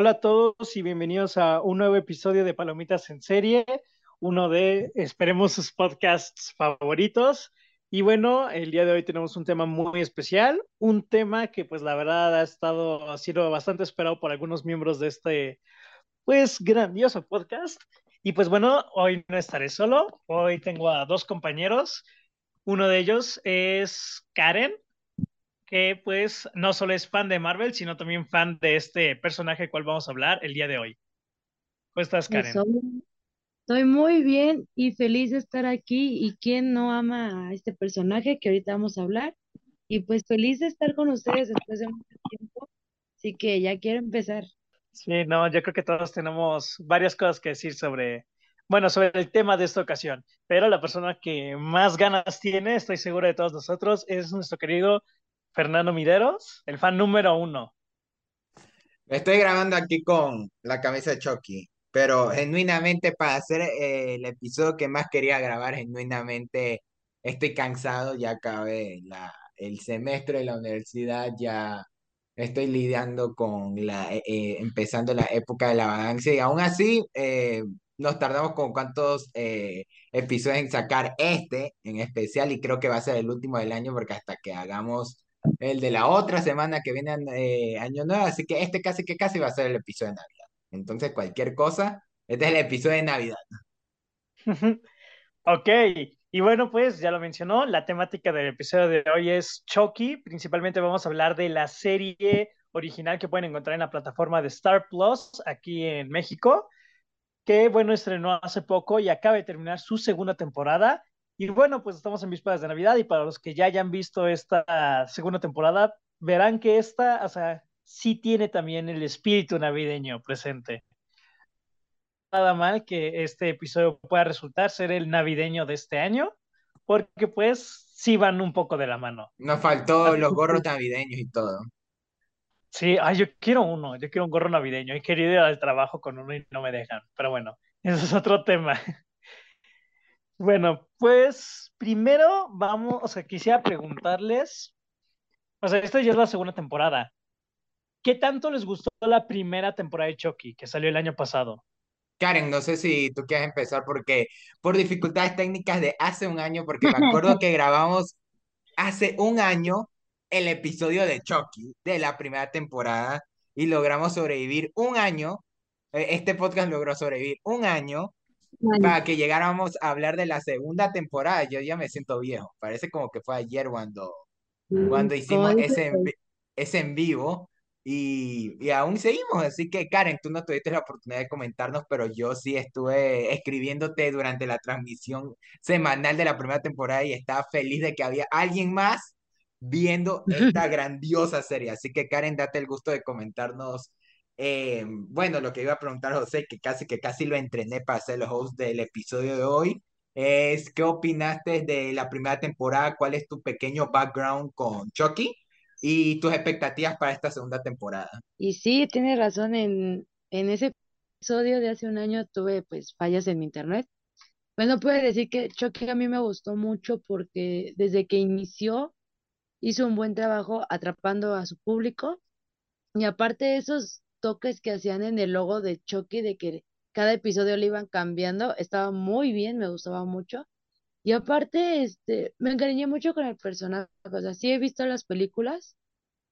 Hola a todos y bienvenidos a un nuevo episodio de Palomitas en Serie, uno de, esperemos, sus podcasts favoritos. Y bueno, el día de hoy tenemos un tema muy especial, un tema que pues la verdad ha estado, ha sido bastante esperado por algunos miembros de este, pues, grandioso podcast. Y pues bueno, hoy no estaré solo, hoy tengo a dos compañeros. Uno de ellos es Karen, que pues no solo es fan de Marvel, sino también fan de este personaje del cual vamos a hablar el día de hoy. ¿Cómo estás, Karen? Estoy muy bien y feliz de estar aquí. ¿Y quién no ama a este personaje que ahorita vamos a hablar? Y pues feliz de estar con ustedes después de mucho tiempo. Así que ya quiero empezar. Sí, no, yo creo que todos tenemos varias cosas que decir sobre, bueno, sobre el tema de esta ocasión. Pero la persona que más ganas tiene, estoy seguro de todos nosotros, es nuestro querido Fernando Mideros, el fan número uno. Estoy grabando aquí con la camisa de Chucky, pero genuinamente para hacer eh, el episodio que más quería grabar, genuinamente estoy cansado, ya acabé la, el semestre de la universidad, ya estoy lidiando con la, eh, eh, empezando la época de la vacancia y aún así nos tardamos con cuántos episodios en sacar este en especial y creo que va a ser el último del año porque hasta que hagamos el de la otra semana que viene eh, Año Nuevo, así que este casi que casi va a ser el episodio de Navidad. Entonces, cualquier cosa, este es el episodio de Navidad. ok, y bueno, pues ya lo mencionó, la temática del episodio de hoy es Chucky. Principalmente vamos a hablar de la serie original que pueden encontrar en la plataforma de Star Plus aquí en México, que bueno, estrenó hace poco y acaba de terminar su segunda temporada. Y bueno, pues estamos en vísperas de Navidad y para los que ya hayan visto esta segunda temporada, verán que esta, o sea, sí tiene también el espíritu navideño presente. Nada mal que este episodio pueda resultar ser el navideño de este año, porque pues sí van un poco de la mano. Nos faltó los gorros navideños y todo. Sí, ay, yo quiero uno, yo quiero un gorro navideño. He querido ir al trabajo con uno y no me dejan, pero bueno, eso es otro tema. Bueno, pues primero vamos, o sea, quisiera preguntarles, o sea, esta ya es la segunda temporada. ¿Qué tanto les gustó la primera temporada de Chucky que salió el año pasado? Karen, no sé si tú quieres empezar porque por dificultades técnicas de hace un año, porque me acuerdo que grabamos hace un año el episodio de Chucky de la primera temporada y logramos sobrevivir un año. Eh, este podcast logró sobrevivir un año para que llegáramos a hablar de la segunda temporada. Yo ya me siento viejo. Parece como que fue ayer cuando, cuando hicimos ese, ese en vivo. Y, y, aún seguimos, así que Karen, tú no tuviste la oportunidad de comentarnos, pero yo sí estuve escribiéndote durante la transmisión semanal de la primera temporada y estaba feliz de que había alguien más viendo esta grandiosa serie. Así que Karen, date el gusto de comentarnos eh, bueno, lo que iba a preguntar José, que casi que casi lo entrené para ser el host del episodio de hoy, es ¿qué opinaste de la primera temporada? ¿Cuál es tu pequeño background con Chucky? Y tus expectativas para esta segunda temporada. Y sí, tienes razón, en, en ese episodio de hace un año tuve pues fallas en mi internet. Pues no puedo decir que Chucky a mí me gustó mucho porque desde que inició hizo un buen trabajo atrapando a su público y aparte esos toques que hacían en el logo de Chucky, de que cada episodio le iban cambiando, estaba muy bien, me gustaba mucho. Y aparte, este, me encariñé mucho con el personaje. O sea, sí he visto las películas,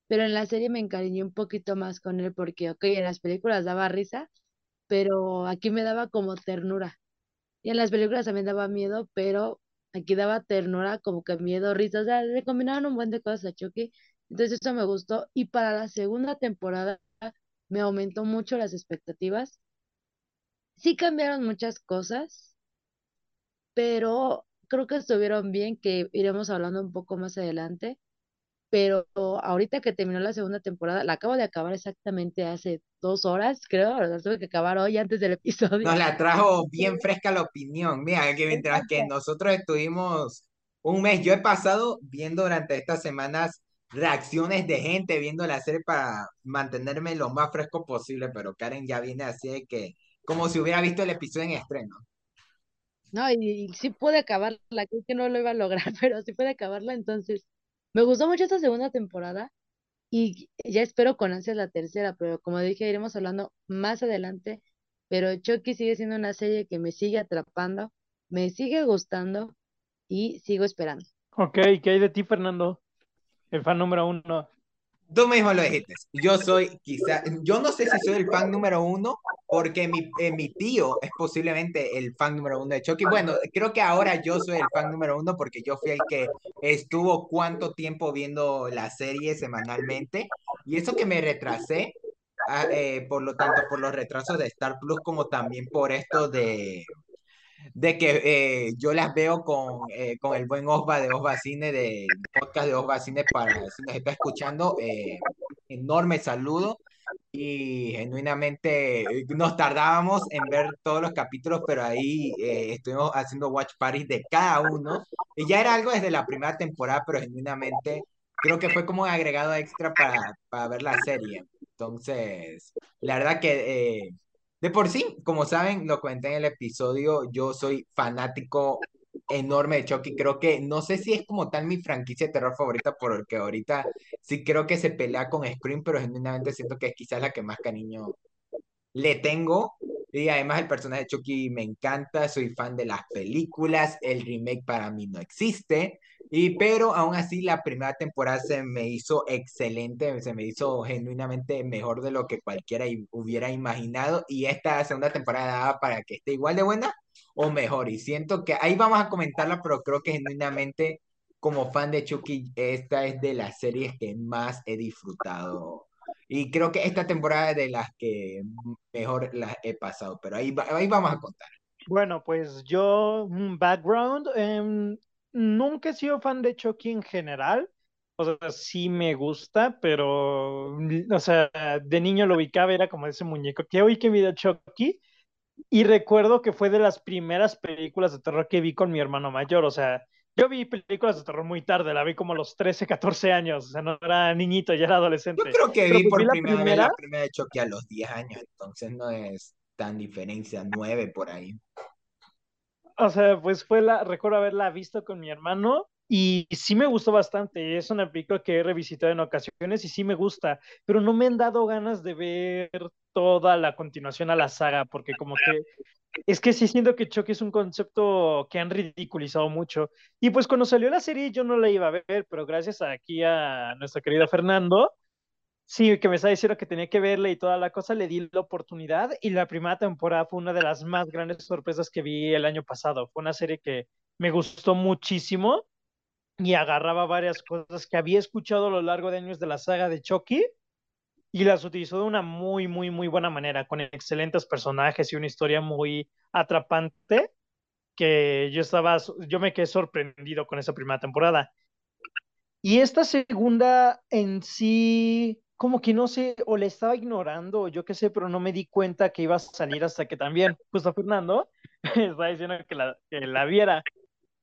pero en la serie me encariñé un poquito más con él porque, ok, en las películas daba risa, pero aquí me daba como ternura. Y en las películas también daba miedo, pero aquí daba ternura, como que miedo, risa. O sea, le combinaron un buen de cosas a Chucky. Entonces eso me gustó. Y para la segunda temporada me aumentó mucho las expectativas. Sí cambiaron muchas cosas, pero creo que estuvieron bien, que iremos hablando un poco más adelante. Pero ahorita que terminó la segunda temporada, la acabo de acabar exactamente hace dos horas, creo, la tuve que acabar hoy antes del episodio. Nos la trajo bien fresca la opinión. Mira, que mientras que nosotros estuvimos un mes, yo he pasado viendo durante estas semanas reacciones de gente viendo la serie para mantenerme lo más fresco posible, pero Karen ya viene así de que, como si hubiera visto el episodio en estreno. No, y, sí puede acabarla, creo que no lo iba a lograr, pero sí puede acabarla, entonces me gustó mucho esta segunda temporada y ya espero con ansias la tercera, pero como dije, iremos hablando más adelante, pero Chucky sigue siendo una serie que me sigue atrapando, me sigue gustando y sigo esperando. Ok, ¿qué hay de ti, Fernando? El fan número uno. Tú mismo lo dijiste. Yo soy quizá, yo no sé si soy el fan número uno, porque mi, eh, mi tío es posiblemente el fan número uno de Chucky. Bueno, creo que ahora yo soy el fan número uno porque yo fui el que estuvo cuánto tiempo viendo la serie semanalmente. Y eso que me retrasé, ah, eh, por lo tanto, por los retrasos de Star Plus, como también por esto de, de que eh, yo las veo con, eh, con el buen Osva de Osva Cine, del podcast de Osva Cine, para si nos está escuchando, eh, enorme saludo y genuinamente nos tardábamos en ver todos los capítulos, pero ahí estuvimos haciendo watch parties de cada uno y ya era algo desde la primera temporada, pero genuinamente creo que fue como un agregado extra para, para ver la serie. Entonces, la verdad que de por sí, como saben, lo comenté en el episodio, yo soy fanático enorme de Chucky. Creo que no sé si es como tal mi franquicia de terror favorita, porque ahorita sí creo que se pelea con Scream, pero genuinamente siento que es quizás la que más cariño le tengo. Y además el personaje de Chucky me encanta, soy fan de las películas, el remake para mí no existe. Y pero aún así la primera temporada se me hizo excelente, se me hizo genuinamente mejor de lo que cualquiera hubiera imaginado y esta segunda temporada para que esté igual de buena o mejor. Y siento que ahí vamos a comentarla, pero creo que genuinamente como fan de Chucky, esta es de las series que más he disfrutado. Y creo que esta temporada es de las que mejor las he pasado, pero ahí, ahí vamos a contar. Bueno, pues yo, un background, eh, nunca he sido fan de Chucky en general. O sea, sí me gusta, pero, o sea, de niño lo ubicaba, era como ese muñeco que hoy que vi Chucky. Y recuerdo que fue de las primeras películas de terror que vi con mi hermano mayor. O sea, yo vi películas de terror muy tarde, la vi como a los 13, 14 años. O sea, no era niñito, ya era adolescente. Yo creo que vi pues por primera, vez la primera de Chucky a los 10 años, entonces no es tan diferencia, 9 por ahí o sea, pues fue la, recuerdo haberla visto con mi hermano y sí me gustó bastante. Es una película que he revisitado en ocasiones y sí me gusta, pero no me han dado ganas de ver toda la continuación a la saga, porque como que es que sí siento que Chucky es un concepto que han ridiculizado mucho. Y pues cuando salió la serie yo no la iba a ver, pero gracias aquí a nuestro querido Fernando, Sí, que me estaba diciendo que tenía que verle y toda la cosa, le di la oportunidad y la primera temporada fue una de las más grandes sorpresas que vi el año pasado. Fue una serie que me gustó muchísimo y agarraba varias cosas que había escuchado a lo largo de años de la saga de Chucky y las utilizó de una muy, muy, muy buena manera, con excelentes personajes y una historia muy atrapante que yo estaba, yo me quedé sorprendido con esa primera temporada. Y esta segunda en sí como que no sé, o le estaba ignorando, o yo qué sé, pero no me di cuenta que iba a salir hasta que también, justo Fernando, estaba diciendo que la, que la viera.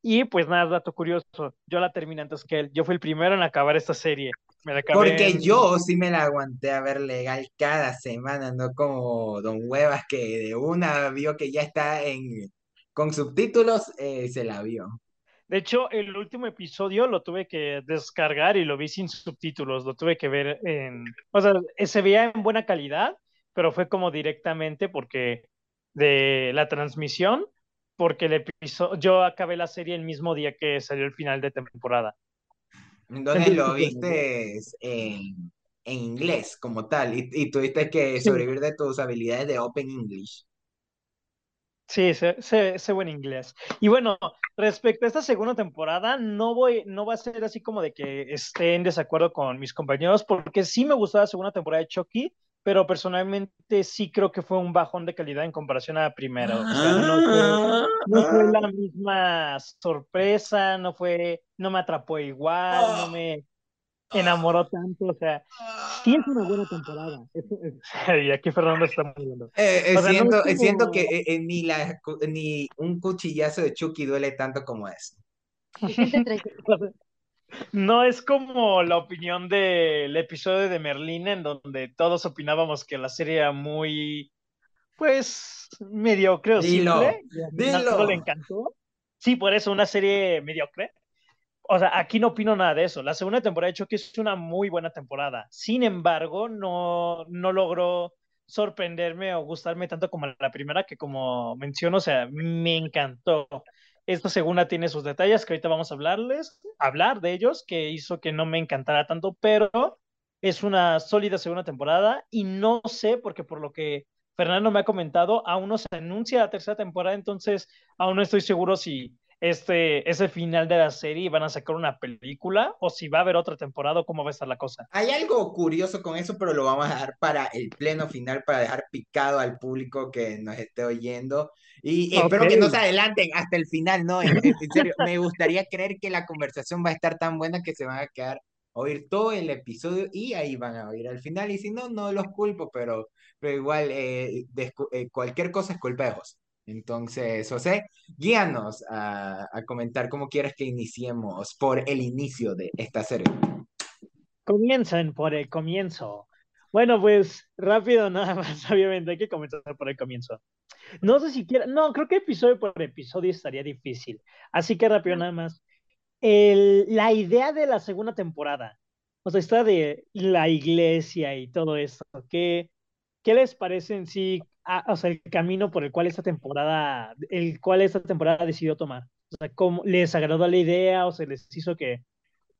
Y pues nada, dato curioso, yo la terminé antes que él. Yo fui el primero en acabar esta serie. Me Porque yo sí me la aguanté a ver legal cada semana, no como Don Huevas que de una vio que ya está en con subtítulos, eh, se la vio. De hecho, el último episodio lo tuve que descargar y lo vi sin subtítulos, lo tuve que ver en, o sea, se veía en buena calidad, pero fue como directamente porque de la transmisión, porque el episodio, yo acabé la serie el mismo día que salió el final de temporada. ¿Dónde lo viste en, en, inglés como tal y, y tuviste que sobrevivir de tus habilidades de Open English. Sí, sé, sé, buen inglés. Y bueno, respecto a esta segunda temporada, no voy, no va a ser así como de que esté en desacuerdo con mis compañeros, porque sí me gustó la segunda temporada de Chucky, pero personalmente sí creo que fue un bajón de calidad en comparación a la primera. O sea, no fue, la misma sorpresa, no fue, no me atrapó igual, no me enamoró tanto, o sea, sí es una buena temporada. y aquí Fernando está muriendo. Eh, eh, siento, siento, que eh, ni, la, ni un cuchillazo de Chucky duele tanto como eso. no es como la opinión del episodio de Merlina, en donde todos opinábamos que la serie era muy, pues, mediocre o dilo, simple. Dilo. le encantó. Sí, por eso, una serie mediocre. O sea, aquí no opino nada de eso. La segunda temporada de Chucky es una muy buena temporada. Sin embargo, no, no logró sorprenderme o gustarme tanto como la primera, que como menciono, o sea, me encantó. Esta segunda tiene sus detalles que ahorita vamos a hablarles, hablar de ellos, que hizo que no me encantara tanto, pero es una sólida segunda temporada y no sé, porque por lo que Fernando me ha comentado, aún no se anuncia la tercera temporada, entonces aún no estoy seguro si este es el final de la serie y van a sacar una película o si va a haber otra temporada o cómo va a estar la cosa. Hay algo curioso con eso, pero lo vamos a dejar para el pleno final, para dejar picado al público que nos esté oyendo. Y espero que no se adelanten hasta el final, ¿no? En, en serio, me gustaría creer que la conversación va a estar tan buena que se van a quedar oír todo el episodio y ahí van a oír al final. Y si no, no los culpo, pero, pero igual eh, eh, cualquier cosa es culpa de José. Entonces, José, guíanos a, a, comentar cómo quieres que iniciemos por el inicio de esta serie. Comiencen por el comienzo. Bueno, pues rápido nada más, obviamente hay que comenzar por el comienzo. No sé si quiera, no, creo que episodio por episodio estaría difícil. Así que rápido nada más el, la idea de la segunda temporada, o sea, está de la iglesia y todo eso, ¿qué, qué les parece en sí, o sea, el camino por el cual esta temporada, el cual esta temporada decidió tomar? O sea, ¿cómo les agradó la idea o se les hizo que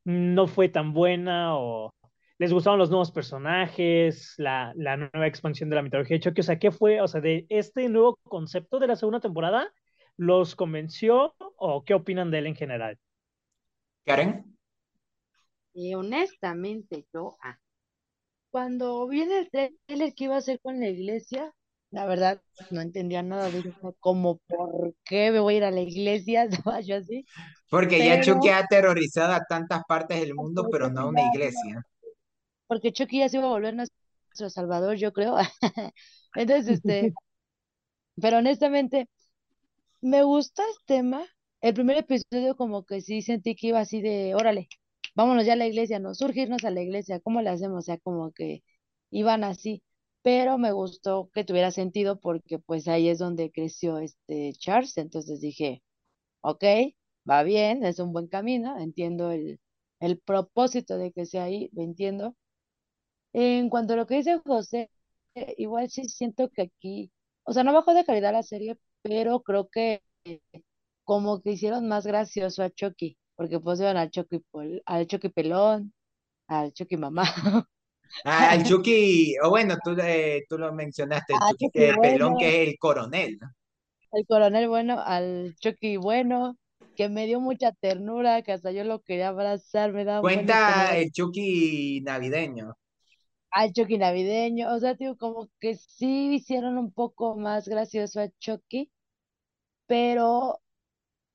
no fue tan buena o les gustaron los nuevos personajes, la, la nueva expansión de la mitología de Chucky? O sea, ¿qué fue, o sea, de este nuevo concepto de la segunda temporada? ¿Los convenció o qué opinan de él en general? Karen. Y honestamente, yo, ah, cuando viene el trailer que iba a hacer con la iglesia, la verdad no entendía nada de eso, como por qué me voy a ir a la iglesia, yo así. Porque ya Chucky ha aterrorizado a tantas partes del mundo, pero no a una iglesia. Porque Chucky ya se iba a volver nuestro salvador, yo creo. Entonces, este, pero honestamente, me gusta el tema, el primer episodio como que sí sentí que iba así de, órale, vámonos ya a la iglesia, no, surgirnos a la iglesia, ¿cómo le hacemos? O sea, como que iban así, pero me gustó que tuviera sentido porque pues ahí es donde creció este Charles, entonces dije, ok, va bien, es un buen camino, entiendo el, el propósito de que sea ahí, lo entiendo. En cuanto a lo que dice José, igual sí siento que aquí, o sea, no bajó de calidad la serie, pero creo que como que hicieron más gracioso a Chucky, porque pusieron al Chucky, al Chucky pelón, al Chucky mamá. Ah, al Chucky, o bueno, tú, eh, tú lo mencionaste, el ah, Chucky, pelón que es el coronel. El coronel bueno, al Chucky bueno, que me dio mucha ternura, que hasta yo lo quería abrazar, me daba Cuenta el Chucky navideño. Al Chucky navideño, o sea, digo, como que sí hicieron un poco más gracioso a Chucky, pero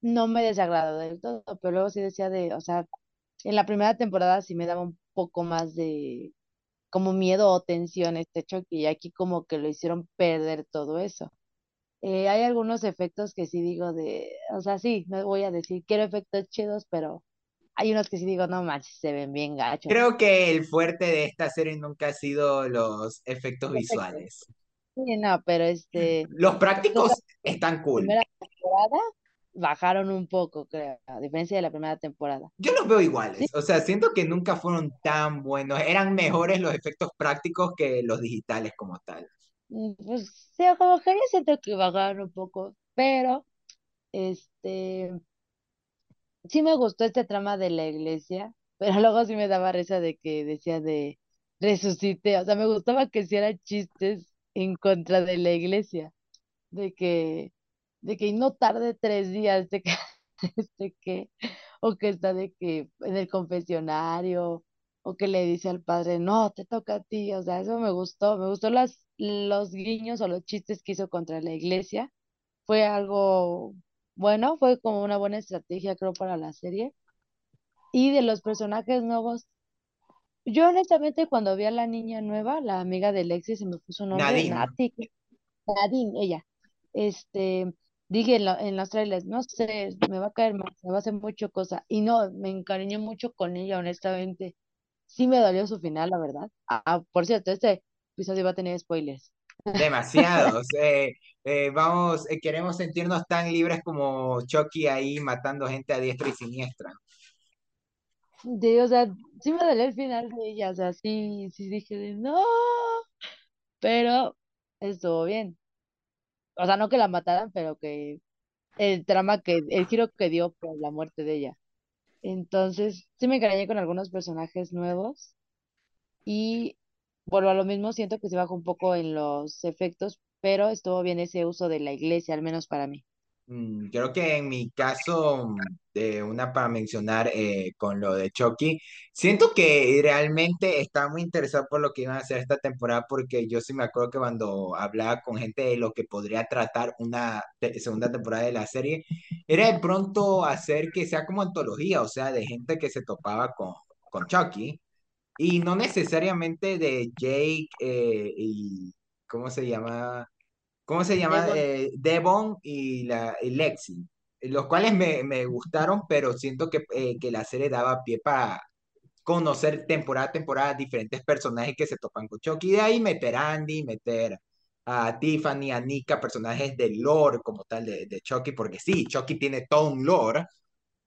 no me desagradó del todo, pero luego sí decía de, o sea, en la primera temporada sí me daba un poco más de como miedo o tensión este choque y aquí como que lo hicieron perder todo eso. Eh, hay algunos efectos que sí digo de, o sea, sí, no voy a decir, quiero efectos chidos, pero hay unos que sí digo, no manches, se ven bien gachos. Creo que el fuerte de esta serie nunca ha sido los efectos visuales. Sí, no, pero este... Los prácticos están cool. Primera temporada bajaron un poco, creo, a diferencia de la primera temporada. Yo los veo iguales, o sea, siento que nunca fueron tan buenos, eran mejores los efectos prácticos que los digitales como tal. Mm, pues sí, como que yo siento que bajaron un poco, pero este sí me gustó este trama de la iglesia, pero luego sí me daba risa de que decía de resucite, o sea, me gustaba que hiciera chistes en contra de la iglesia, de que de que no tarde tres días de que, este que, o que está de que en el confesionario, o que le dice al padre, no, te toca a ti, o sea, eso me gustó, me gustó las, los guiños o los chistes que hizo contra la iglesia, fue algo bueno, fue como una buena estrategia, creo, para la serie. Y de los personajes nuevos, yo honestamente cuando vi a la niña nueva, la amiga de Lexi, se me puso un nombre, Nati, Nadine, ella, este, dije en, en los trailers, no sé, me va a caer más, me va a hacer mucho cosa. Y no, me encariñé mucho con ella, honestamente. Sí me dolió su final, la verdad. Ah, por cierto, este episodio va a tener spoilers. Demasiados. eh, eh, vamos, eh, queremos sentirnos tan libres como Chucky ahí matando gente a diestra y siniestra. Sí, o sea, sí me dolió el final de ella, o sea, sí, sí dije de no, pero estuvo bien. O sea, no que la mataran, pero que el trama que, el giro que dio por la muerte de ella. Entonces, sí me encariñé con algunos personajes nuevos y vuelvo a lo mismo, siento que se bajó un poco en los efectos, pero estuvo bien ese uso de la iglesia, al menos para mí. Mm, Creo que en mi caso, de una para mencionar eh, con lo de Chucky, siento que realmente estaba muy interesado por lo que iban a hacer esta temporada porque yo sí me acuerdo que cuando hablaba con gente de lo que podría tratar una segunda temporada de la serie, era de pronto hacer que sea como antología, o sea, de gente que se topaba con, con Chucky y no necesariamente de Jake eh, y, ¿cómo se llama? ¿Cómo se llama? Devon, Eh, Devon y, la, y Lexi, los cuales me, me gustaron, pero siento que, eh, que la serie daba pie para conocer temporada a temporada diferentes personajes que se topan con Chucky, y de ahí meter a Andy, meter a Tiffany, a Nika, personajes del lore como tal de, de Chucky, porque sí, Chucky tiene todo un lore,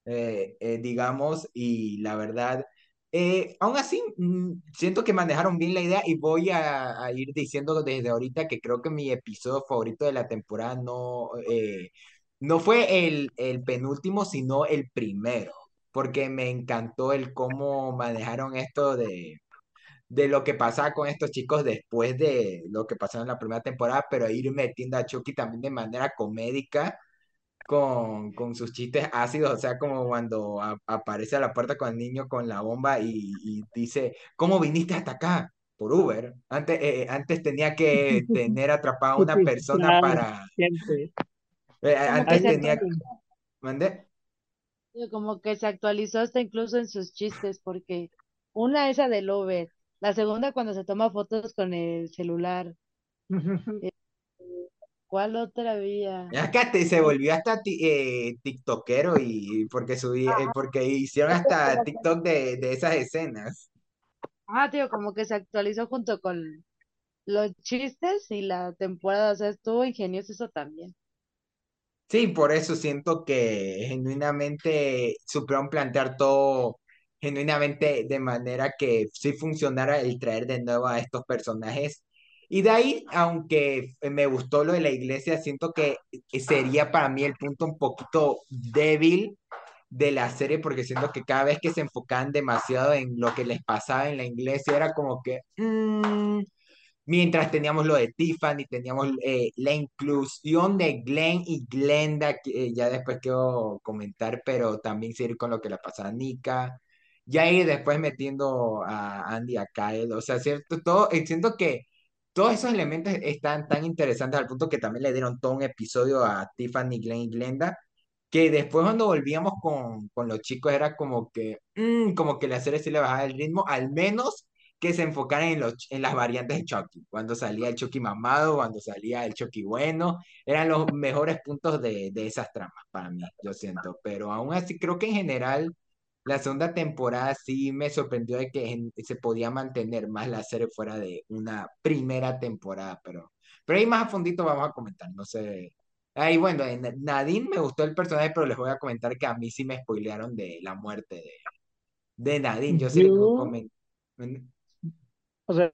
eh, eh, digamos, y la verdad, eh, aún así, mm, siento que manejaron bien la idea y voy a, a ir diciendo desde ahorita que creo que mi episodio favorito de la temporada no, eh, no fue el, el penúltimo, sino el primero, porque me encantó el cómo manejaron esto de... de lo que pasaba con estos chicos después de lo que pasó en la primera temporada, pero ir metiendo a Chucky también de manera comédica, con, con sus chistes ácidos, o sea, como cuando a- aparece a la puerta con el niño con la bomba y, y dice, ¿cómo viniste hasta acá? Por Uber. Antes, eh, antes tenía que tener atrapado a una persona para... eh, que antes tenía... actualizó, ¿Mandé? como que se actualizó hasta incluso en sus chistes, porque una esa del Uber, la segunda cuando se toma fotos con el celular, eh, ¿cuál otra había? Acá te, se volvió hasta ti- eh, tiktokero y porque subí, eh, porque hicieron hasta TikTok de, de esas escenas. Ah, tío, como que se actualizó junto con los chistes y la temporada, o sea, estuvo ingenioso eso también. Sí, por eso siento que genuinamente supieron plantear todo genuinamente de manera que sí funcionara el traer de nuevo a estos personajes. Y de ahí, aunque me gustó lo de la iglesia, siento que sería para mí el punto un poquito débil de la serie, porque siento que cada vez que se enfocaban demasiado en lo que les pasaba en la iglesia, era como que, mm, Mientras teníamos lo de Tiffany, teníamos eh, la inclusión de Glenn y Glenda, que eh, ya después quiero comentar, pero también seguir con lo que le pasa a Nika. Ya ir después metiendo a Andy, a Kyle, o sea, cierto, todo, eh, siento que todos esos elementos están tan interesantes al punto que también le dieron todo un episodio a Tiffany, Glenn y Glenda, que después cuando volvíamos con, con los chicos era como que, mm, como que la serie sí le bajaba el ritmo, al menos que se enfocaran en, los, en las variantes de Chucky. Cuando salía el Chucky mamado, cuando salía el Chucky bueno, eran los mejores puntos de, de esas tramas para mí, yo siento. Pero aún así, creo que en general la segunda temporada sí me sorprendió de que en- se podía mantener más la serie fuera de una primera temporada, pero, pero ahí más a fondito vamos a comentar, no sé. Ahí bueno, en Nadine me gustó el personaje, pero les voy a comentar que a mí sí me spoilearon de la muerte de, de Nadine. Yo sí Yo, comenté. o sea,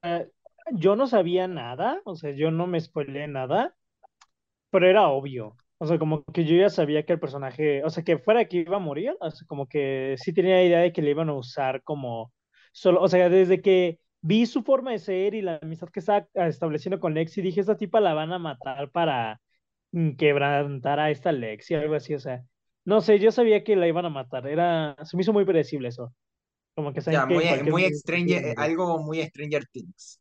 yo no sabía nada, o sea, yo no me spoileé nada, pero era obvio. O sea, como que yo ya sabía que el personaje, o sea, que fuera que iba a morir, o sea, como que sí tenía idea de que le iban a usar como solo, o sea, desde que vi su forma de ser y la amistad que estaba estableciendo con Lexi, dije, esta tipa la van a matar para mm, quebrantar a esta Lexi, algo así, o sea, no sé, yo sabía que la iban a matar, era, se me hizo muy predecible eso, como que que muy, muy Stranger, algo muy Stranger Things.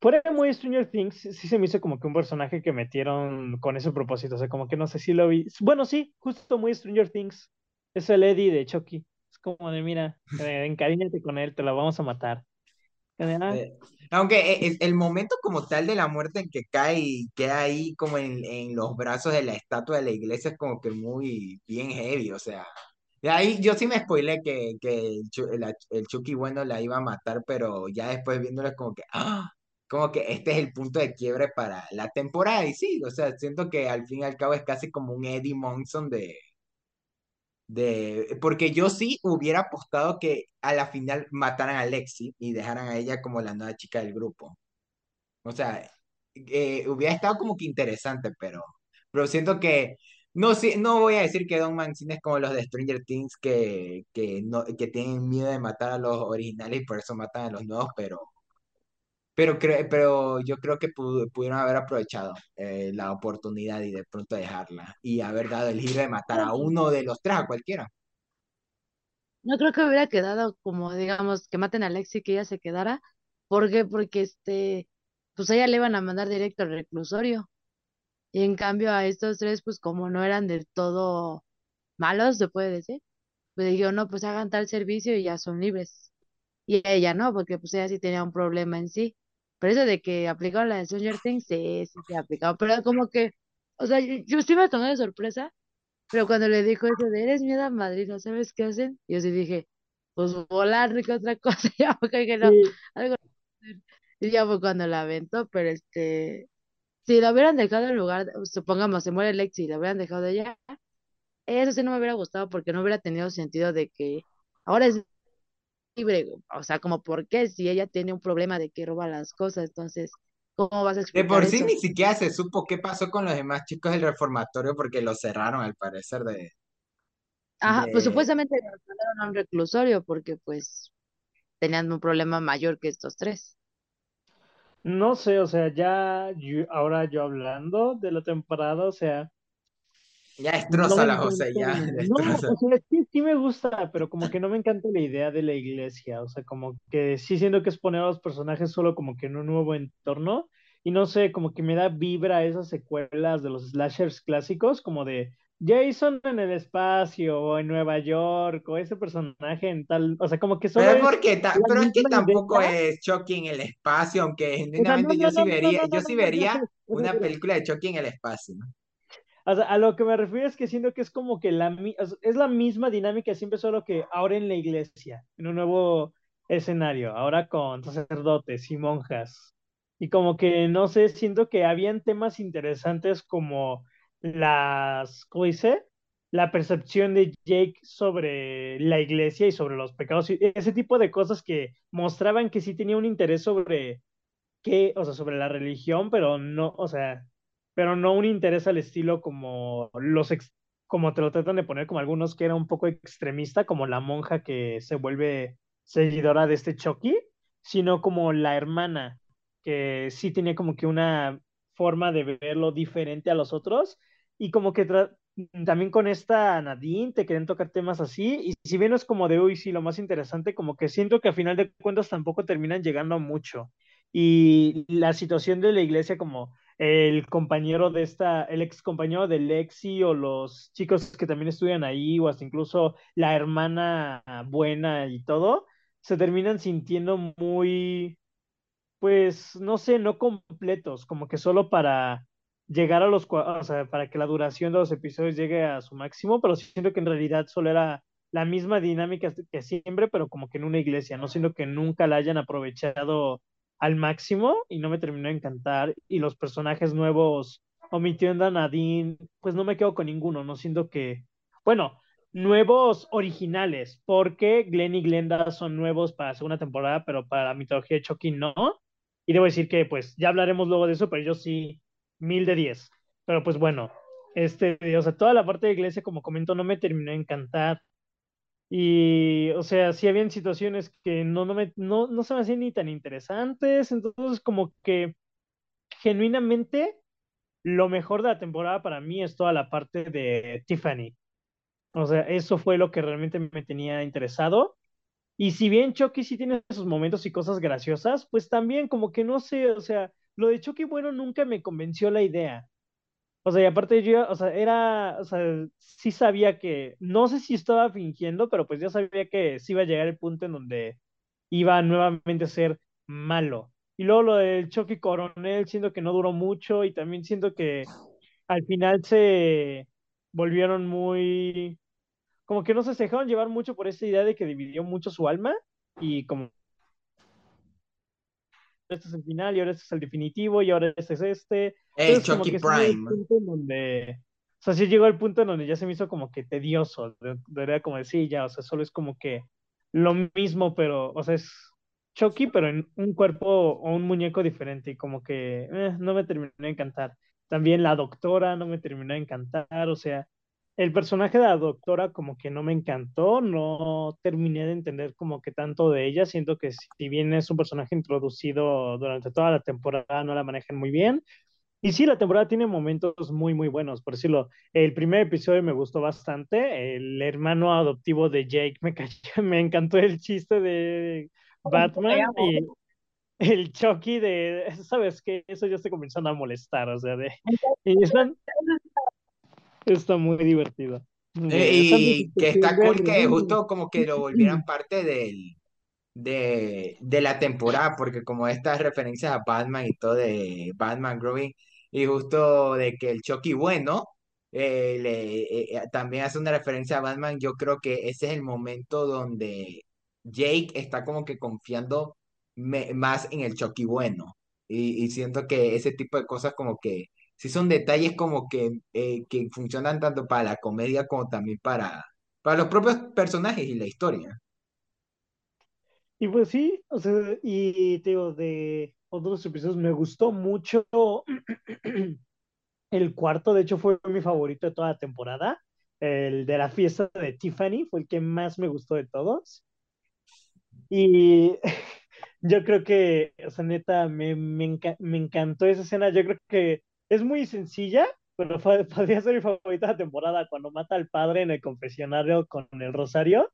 Fuera muy Stranger Things, sí se me hizo como que un personaje que metieron con ese propósito. O sea, como que no sé si lo vi. Bueno, sí, justo muy Stranger Things. Es el Eddie de Chucky. Es como de, mira, eh, encariñate con él, te lo vamos a matar. De, "Ah". Eh, aunque eh, eh, el momento como tal de la muerte en que cae y queda ahí como en, en los brazos de la estatua de la iglesia es como que muy bien heavy, o sea. De ahí yo sí me spoilé que, que el, la- el Chucky bueno la iba a matar, pero ya después viéndolo es como que, ah, como que este es el punto de quiebre para la temporada. Y sí, o sea, siento que al fin y al cabo es casi como un Eddie Monson de, de, porque yo sí hubiera apostado que a la final mataran a Lexi y dejaran a ella como la nueva chica del grupo. O sea, eh, hubiera estado como que interesante, pero, pero siento que no, sí, no voy a decir que Don Mancini es como los de Stranger Things que, que, no, que tienen miedo de matar a los originales y por eso matan a los nuevos, pero, pero, cre- pero yo creo que pu- pudieron haber aprovechado eh, la oportunidad y de pronto dejarla y haber dado el giro de matar a uno de los tres, a cualquiera. No creo que hubiera quedado como, digamos, que maten a Alexi y que ella se quedara. ¿Por qué? Porque este, pues a ella le iban a mandar directo al reclusorio. Y en cambio a estos tres, pues como no eran del todo malos, se puede decir, pues dijeron, no, pues hagan tal servicio y ya son libres. Y ella no, porque pues ella sí tenía un problema en sí. Pero eso de que aplicaron la de Stranger Things, sí, sí se aplicado. Pero como que, o sea, yo, yo sí me tomé de sorpresa, pero cuando le dijo eso de eres miedo a Madrid, ¿no sabes qué hacen? Yo sí dije, pues volar, que otra cosa, ya porque dije, no, Sí, algo. Y ya fue cuando la aventó, pero este, si la hubieran dejado en lugar, supongamos, se muere Lexi y la hubieran dejado de ella, eso sí no me hubiera gustado porque no hubiera tenido sentido de que ahora es libre, o sea, como por qué si ella tiene un problema de que roba las cosas, entonces, ¿cómo vas a De explicar por sí eso? ni siquiera se supo qué pasó con los demás chicos del reformatorio porque los cerraron al parecer de, Ajá, pues de... supuestamente los mandaron a un reclusorio porque pues tenían un problema mayor que estos tres. no sé, o sea, ya yo- ahora yo hablando de la temporada, o sea, Ya no destroza la ya no, o sea, sí, sí me gusta, pero como que no me encanta la idea de la iglesia, o sea, como que sí siento que es poner a los personajes solo como que en un nuevo entorno, y no sé, como que me da vibra esas secuelas de los slashers clásicos, como de Jason en el espacio, o en Nueva York, o ese personaje en tal, o sea, como que Pero solo es porque pero es que tampoco idea, es Chucky en el espacio, aunque no, genuinamente yo no, sí no, no, no, vería, no, yo no, sí no, no, vería una pero película de Chucky en el espacio. O sea, a lo que me refiero es que siento que es como que la, es la misma dinámica siempre, solo que ahora en la iglesia, en un nuevo escenario, ahora con sacerdotes y monjas. Y como que, no sé, siento que habían temas interesantes como las, ¿cómo dice? La percepción de Jake sobre la iglesia y sobre los pecados, y ese tipo de cosas que mostraban que sí tenía un interés sobre que, o sea, sobre la religión, pero no, o sea, pero no un interés al estilo como los ex- como te lo tratan de poner como algunos que era un poco extremista, como la monja que se vuelve seguidora de este Chucky, sino como la hermana, que sí tenía como que una forma de verlo diferente a los otros, y como que también con esta Nadine te quieren tocar temas así, y si bien es como de, uy, sí, lo más interesante, como que siento que a final de cuentas tampoco terminan llegando mucho. Y la situación de la iglesia como el compañero de esta, el ex compañero de Lexi o los chicos que también estudian ahí o hasta incluso la hermana buena y todo, se terminan sintiendo muy, pues, no sé, no completos, como que solo para llegar a los, o sea, para que la duración de los episodios llegue a su máximo, pero siento que en realidad solo era la misma dinámica que siempre, pero como que en una iglesia, no siento que nunca la hayan aprovechado al máximo y no me terminó de encantar, y los personajes nuevos, omitiendo a Nadine, pues no me quedo con ninguno, no siento que, bueno, nuevos originales, porque Glenn y Glenda son nuevos para la segunda temporada, pero para la mitología de Chucky no. Y debo decir que, pues, ya hablaremos luego de eso, pero yo sí, mil de diez. Pero pues bueno, este, o sea, toda la parte de iglesia, como comento, no me terminó de encantar. Y, o sea, sí habían situaciones que no, no, me, no, no se me hacían ni tan interesantes. Entonces, como que genuinamente lo mejor de la temporada para mí es toda la parte de Tiffany. O sea, eso fue lo que realmente me tenía interesado. Y si bien Chucky sí tiene sus momentos y cosas graciosas, pues también como que no sé, o sea, lo de Chucky bueno nunca me convenció la idea. O sea, y aparte yo, o sea, era, o sea, sí sabía que, no sé si estaba fingiendo, pero pues ya sabía que sí iba a llegar el punto en donde iba nuevamente a ser malo. Y luego lo del Chucky Coronel, siento que no duró mucho y también siento que al final se volvieron muy como que no se dejaron llevar mucho por esa idea de que dividió mucho su alma y como este es el final y ahora este es el definitivo y ahora este es este. El como Chucky el Prime. donde O sea, sí llegó al punto en donde ya se me hizo como que tedioso, de, de como decir, ya, o sea, solo es como que lo mismo, pero, o sea, es Chucky, pero en un cuerpo o un muñeco diferente, y como que eh, no me terminó de encantar. También la doctora no me terminó de encantar, o sea, el personaje de la doctora como que no me encantó, no terminé de entender como que tanto de ella, siento que si bien es un personaje introducido durante toda la temporada, no la manejan muy bien. Y sí, la temporada tiene momentos muy, muy buenos, por decirlo. El primer episodio me gustó bastante, el hermano adoptivo de Jake me, me encantó el chiste de Batman y el Chucky de, ¿sabes qué? Eso ya estoy comenzando a molestar, o sea, de... Y están, Está muy divertido. Eh, y que está cool que justo como que lo volvieran parte del, de, de la temporada, porque como estas referencias a Batman y todo de Batman Growing, y justo de que el Chucky bueno eh, le, eh, también hace una referencia a Batman, yo creo que ese es el momento donde Jake está como que confiando más en el Chucky bueno. Y, y siento que ese tipo de cosas como que sí son detalles como que, eh, que funcionan tanto para la comedia como también para, para los propios personajes y la historia. Y pues sí, o sea, y te digo, de otros episodios me gustó mucho el cuarto, de hecho fue mi favorito de toda la temporada, el de la fiesta de Tiffany, fue el que más me gustó de todos. Y yo creo que, o sea, neta, me, me, me encantó esa escena, yo creo que es muy sencilla, pero podría ser mi favorita de la temporada cuando mata al padre en el confesionario con el rosario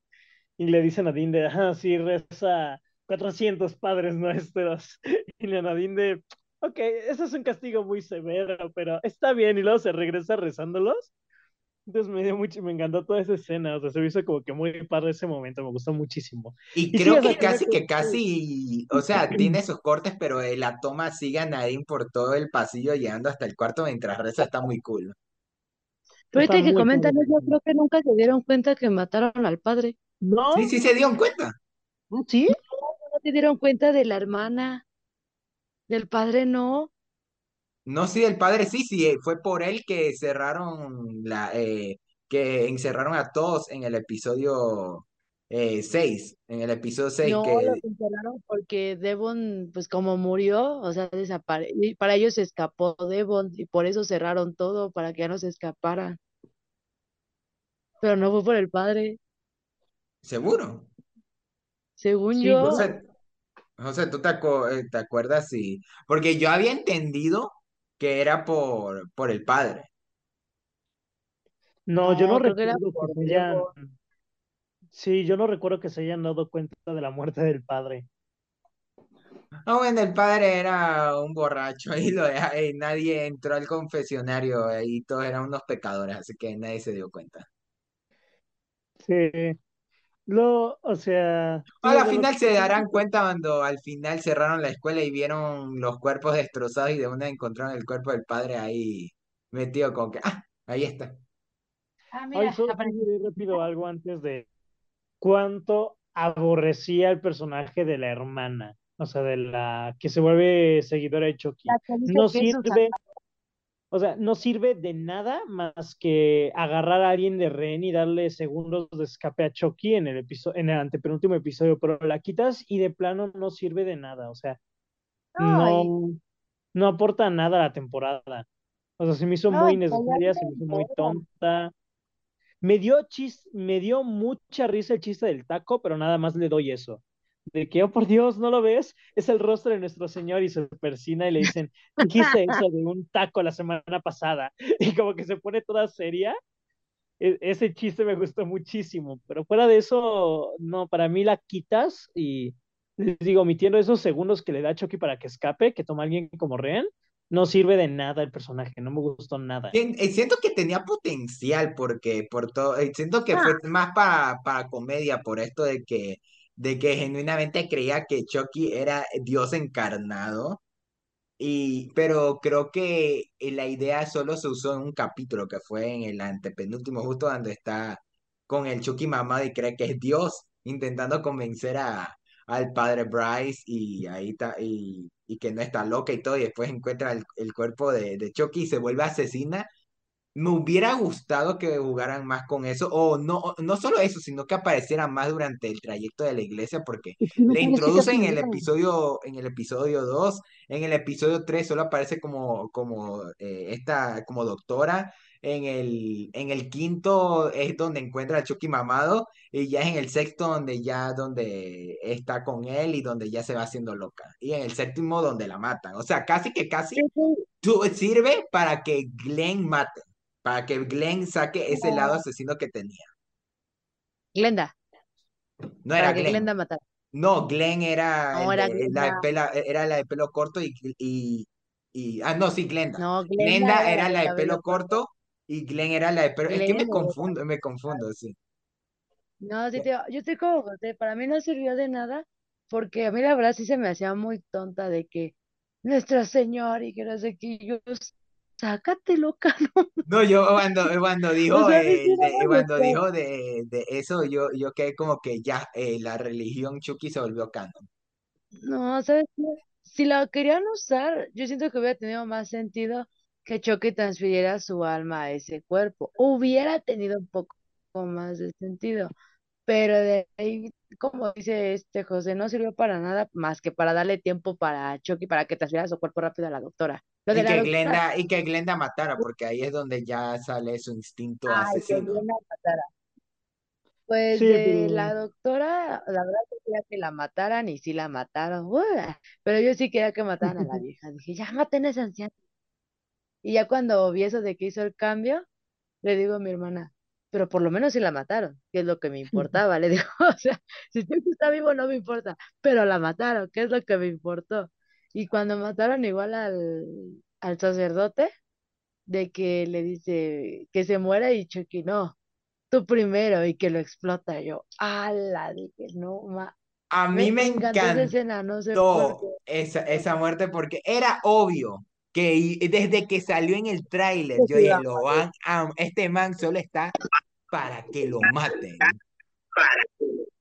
y le dicen a Nadine de, ah, sí, reza 400 padres nuestros. Y a Nadine de, ok, eso es un castigo muy severo, pero está bien. Y luego se regresa rezándolos. Entonces me dio mucho, me encantó toda esa escena, o sea, se me hizo como que muy padre ese momento, me gustó muchísimo. Y, creo que casi que casi, o sea, tiene esos cortes, pero la toma sigue a Nadine por todo el pasillo llegando hasta el cuarto mientras reza, está muy cool. Pero ahorita que comentan eso, creo que nunca se dieron cuenta que mataron al padre. No. Sí, sí se dieron cuenta. ¿Ah, ¿Sí? No, no se dieron cuenta de la hermana. Del padre no. No, sí, el padre sí, sí, eh, fue por él que cerraron la, eh, que encerraron a todos en el episodio 6, eh, en el episodio 6. No, que... los encerraron porque Devon, pues como murió, o sea, desapareció, para ellos se escapó Devon y por eso cerraron todo, para que ya no se escapara. Pero no fue por el padre. ¿Seguro? Según yo. José, ¿tú te, te acuerdas? Sí, porque yo había entendido que era por, por el padre. No, yo no recuerdo que se hayan... Sí, yo no recuerdo que se hayan dado cuenta de la muerte del padre. No, bueno, el padre era un borracho y, lo, y nadie entró al confesionario y todos eran unos pecadores, así que nadie se dio cuenta. Sí, lo, o sea. A la final se darán cuenta cuando al final cerraron la escuela y vieron los cuerpos destrozados y de una encontraron el cuerpo del padre ahí metido con que, ah, ahí está. Ah, mira, solo rápido algo antes de cuánto aborrecía el personaje de la hermana, o sea, de la que se vuelve seguidora de Chucky. No sirve, o sea, no sirve de nada más que agarrar a alguien de rehén y darle segundos de escape a Chucky en el episodio, en el antepenúltimo episodio, pero la quitas y de plano no sirve de nada. O sea, no, no aporta nada a la temporada. O sea, se me hizo muy necesaria, se me hizo muy tonta. Me dio, chis, me dio mucha risa el chiste del taco, pero nada más le doy eso de que, oh por Dios, ¿no lo ves? Es el rostro de nuestro Señor y se persina y le dicen, dijiste eso de un taco la semana pasada. Y como que se pone toda seria. E, ese chiste me gustó muchísimo, pero fuera de eso, no, para mí la quitas y les digo, omitiendo esos segundos que le da Chucky para que escape, que toma a alguien como rehén, no sirve de nada el personaje, no me gustó nada. Eh, siento que tenía potencial porque por todo, eh, siento que fue ah. más para, para comedia por esto de que de que genuinamente creía que Chucky era Dios encarnado. Y, pero creo que la idea solo se usó en un capítulo que fue en el antepenúltimo, justo donde está con el Chucky mamado y cree que es Dios, intentando convencer a, al padre Bryce y ahí está, y, y, que no está loca y todo, y después encuentra el, el cuerpo de, de, Chucky y se vuelve asesina. Me hubiera gustado que jugaran más con eso, o no, no solo eso, sino que aparecieran más durante el trayecto de la iglesia, porque no le introducen en el episodio, en el episodio 2, en el episodio 3 solo aparece como, como eh, esta, como doctora, en el, en el quinto es donde encuentra a Chucky mamado, y ya es en el sexto donde ya, donde está con él y donde ya se va haciendo loca, y en el séptimo donde la matan, o sea, casi que casi sirve para que Glenn mate para que Glenn saque ese lado la asesino que tenía. Glenda, No para era que Glenn. Glenda matara. No, Glenn era No, el era de la de Glenda. pela- era la de pelo corto y, y, y- ah no, sí, Glenda. No, Glenda Glenda era la de pelo corto. y Glenn era la de pelo. Es que me Glenda confundo, me confundo, sí. No, sí te, yo estoy como para mí no sirvió de nada, porque a mí la verdad sí se me hacía muy tonta de que Nuestra Señora y que no sé qué, yo, sácate loca, ¿no? No, yo cuando, cuando O dijo sea, de, cuando dijo de, de eso, yo, yo quedé como que ya eh, la religión Chucky se volvió canon. No, ¿sabes qué? Si la querían usar, yo siento que hubiera tenido más sentido que Chucky transfiriera su alma a ese cuerpo. Hubiera tenido un poco más de sentido. Pero de ahí, como dice este José, no sirvió para nada más que para darle tiempo para Chucky para que transfiera su cuerpo rápido a la doctora. Lo de Y la que doctora, Glenda, y que Glenda matara, porque ahí es donde ya sale su instinto ay, asesino. matara. Pues Sí, de pero la doctora, la verdad que quería que la mataran y sí la mataron. Pero yo sí quería que mataran a la vieja. Dije, ya maten a esa anciana. Y ya cuando vi eso de que hizo el cambio, le digo a mi hermana, pero por lo menos sí la mataron, que es lo que me importaba. Le digo, o sea, si Chucky está vivo no me importa, pero la mataron, que es lo que me importó. Y cuando mataron igual al, al sacerdote, de que le dice que se muera y Chucky, no, tú primero, y que lo explota. Yo, ala, dije, no, ma. A mí Me me encantó esa escena, no sé encantó esa, esa muerte porque era obvio que desde que salió en el tráiler, yo dije, lo van a- este man solo está para que lo maten.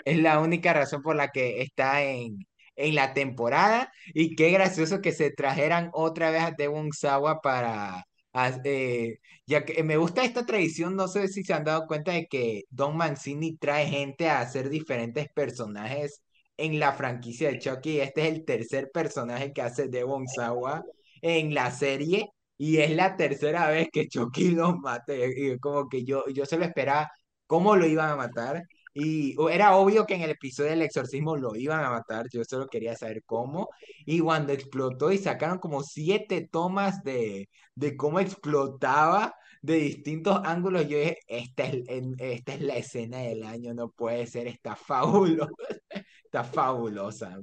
Es la única razón por la que está en, en la temporada. Y qué gracioso que se trajeran otra vez a Devon Sawa para... a- eh, ya que me gusta esta tradición, no sé si se han dado cuenta de que Don Mancini trae gente a hacer diferentes personajes en la franquicia de Chucky. Este es el tercer personaje que hace Devon Sawa en la serie. Y es la tercera vez que Chucky lo mate. Y como que yo, yo solo esperaba cómo lo iban a matar. Y era obvio que en el episodio del exorcismo lo iban a matar, yo solo quería saber cómo. Y cuando explotó y sacaron como siete tomas de, de cómo explotaba de distintos ángulos, yo dije, esta es, esta es la escena del año, no puede ser, está fabulosa, está fabulosa.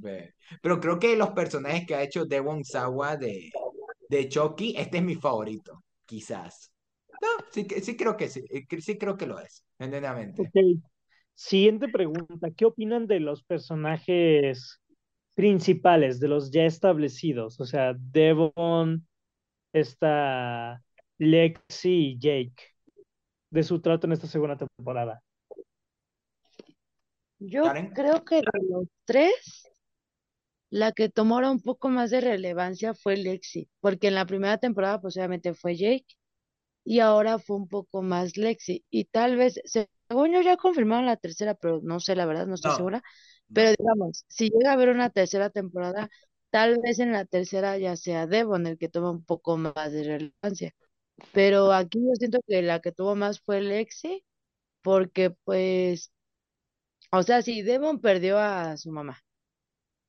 Pero creo que los personajes que ha hecho Devon Sawa de, de Chucky, este es mi favorito, quizás. No, sí, que- sí creo que sí, eh, sí creo que lo es, genuinamente. Ok. Siguiente pregunta. ¿Qué opinan de los personajes principales, de los ya establecidos? O sea, Devon, esta Lexi y Jake, de su trato en esta segunda temporada. Yo Karen. creo que de los tres, la que tomó ahora un poco más de relevancia fue Lexi, porque en la primera temporada pues obviamente fue Jake y ahora fue un poco más Lexi y tal vez, según yo ya confirmaron la tercera, pero no sé, la verdad no estoy No, segura, pero digamos, si llega a haber una tercera temporada, tal vez en la tercera ya sea Devon el que toma un poco más de relevancia, pero aquí yo siento que la que tuvo más fue Lexi, porque pues, o sea, si Devon perdió a su mamá.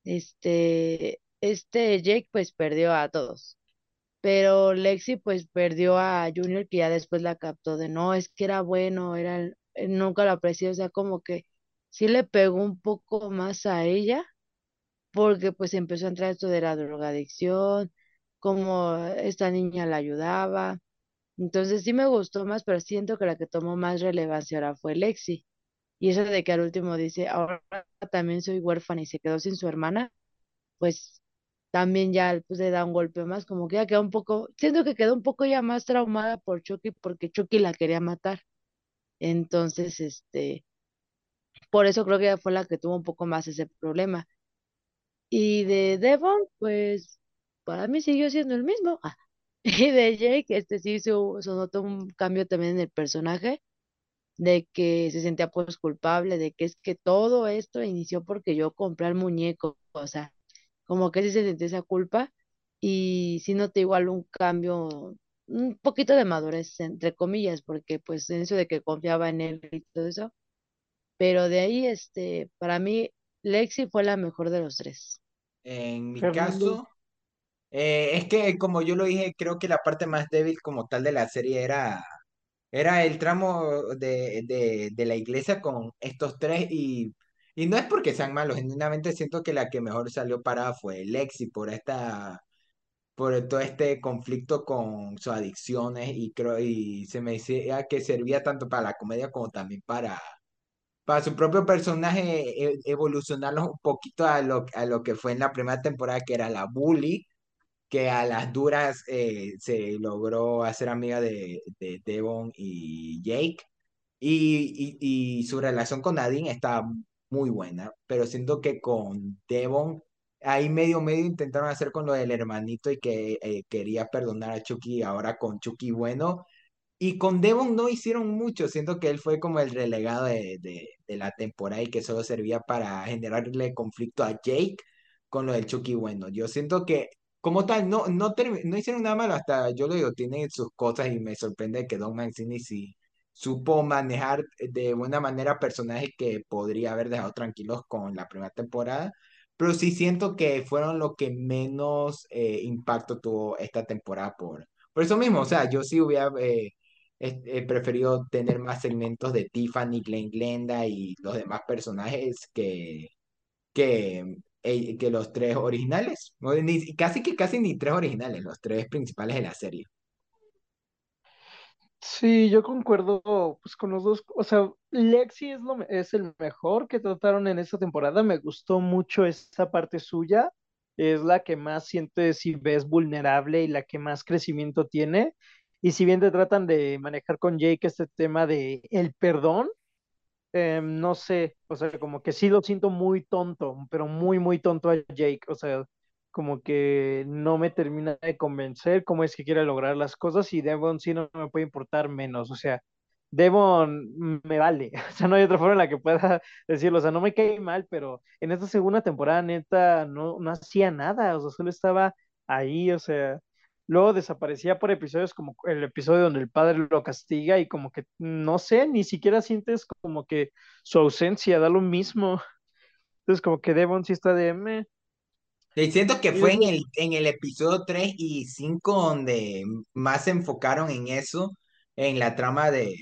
Este, este Jake pues perdió a todos, pero Lexi pues perdió a Junior que ya después la captó de no, es que era bueno, era, el- él nunca lo apreció, o sea, como que sí le pegó un poco más a ella, porque pues empezó a entrar esto de la drogadicción, como esta niña la ayudaba, entonces sí me gustó más, pero siento que la que tomó más relevancia ahora fue Lexi, y eso de que al último dice, ahora también soy huérfana y se quedó sin su hermana pues también ya pues, le da un golpe más, como que ya quedó un poco, siento que quedó un poco ya más traumada por Chucky porque Chucky la quería matar. Entonces, este, por eso creo que ella fue la que tuvo un poco más ese problema. Y de Devon, pues para mí siguió siendo el mismo. Y de Jake, este sí se notó un cambio también en el personaje, de que se sentía pues culpable, de que es que todo esto inició porque yo compré el muñeco, o sea, como que sí se sentía esa culpa y sí noté igual un cambio, un poquito de madurez, entre comillas, porque pues en eso de que confiaba en él y todo eso, pero de ahí, este, para mí, Lexi fue la mejor de los tres. En mi Fernando. caso, eh, es que como yo lo dije, creo que la parte más débil como tal de la serie era, era el tramo de, de, de la iglesia con estos tres y, y no es porque sean malos, genuinamente siento que la que mejor salió parada fue Lexi por esta, por todo este conflicto con sus adicciones y creo, y se me decía que servía tanto para la comedia como también para para su propio personaje e- evolucionarlo un poquito a lo, a lo que fue en la primera temporada, que era la bully, que a las duras eh, se logró hacer amiga de, de Devon y Jake. Y, su relación con Nadine está muy buena, pero siento que con Devon, ahí medio medio intentaron hacer con lo del hermanito y que eh, quería perdonar a Chucky, ahora con Chucky bueno y con Devon no hicieron mucho, siento que él fue como el relegado de, de, de la temporada y que solo servía para generarle conflicto a Jake con lo del Chucky bueno. Yo siento que como tal no, no, no hicieron nada malo, hasta yo lo digo, tiene sus cosas y me sorprende que Don Mancini sí supo manejar de buena manera personajes que podría haber dejado tranquilos con la primera temporada. Pero sí siento que fueron lo que menos eh, impacto tuvo esta temporada por, por eso mismo. O sea, yo sí hubiera eh, preferido tener más segmentos de Tiffany, Glenn Glenda y los demás personajes que, que, eh, que los tres originales. Casi que casi ni tres originales, los tres principales de la serie. Sí, yo concuerdo pues con los dos, o sea, Lexi es lo es el mejor que trataron en esta temporada, me gustó mucho esa parte suya, es la que más sientes si ves vulnerable y la que más crecimiento tiene, y si bien te tratan de manejar con Jake este tema de el perdón, eh, no sé, o sea, como que sí lo siento muy tonto, pero muy, muy tonto a Jake, o sea, como que no me termina de convencer cómo es que quiere lograr las cosas y Devon sí no me puede importar menos, o sea, Devon me vale, o sea, no hay otra forma en la que pueda decirlo, o sea, no me cae mal, pero en esta segunda temporada neta no, no hacía nada, o sea, solo estaba ahí, o sea, Luego desaparecía por episodios como el episodio donde el padre lo castiga y como que, no sé, ni siquiera sientes como que su ausencia da lo mismo. Entonces como que Devon sí está de. Y siento que fue en el, en el episodio 3 y 5 donde más se enfocaron en eso, en la trama de,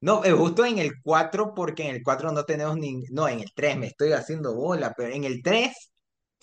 No, eh, justo en el 4 porque en el 4 no tenemos ni... No, en el 3 me estoy haciendo bola, pero en el 3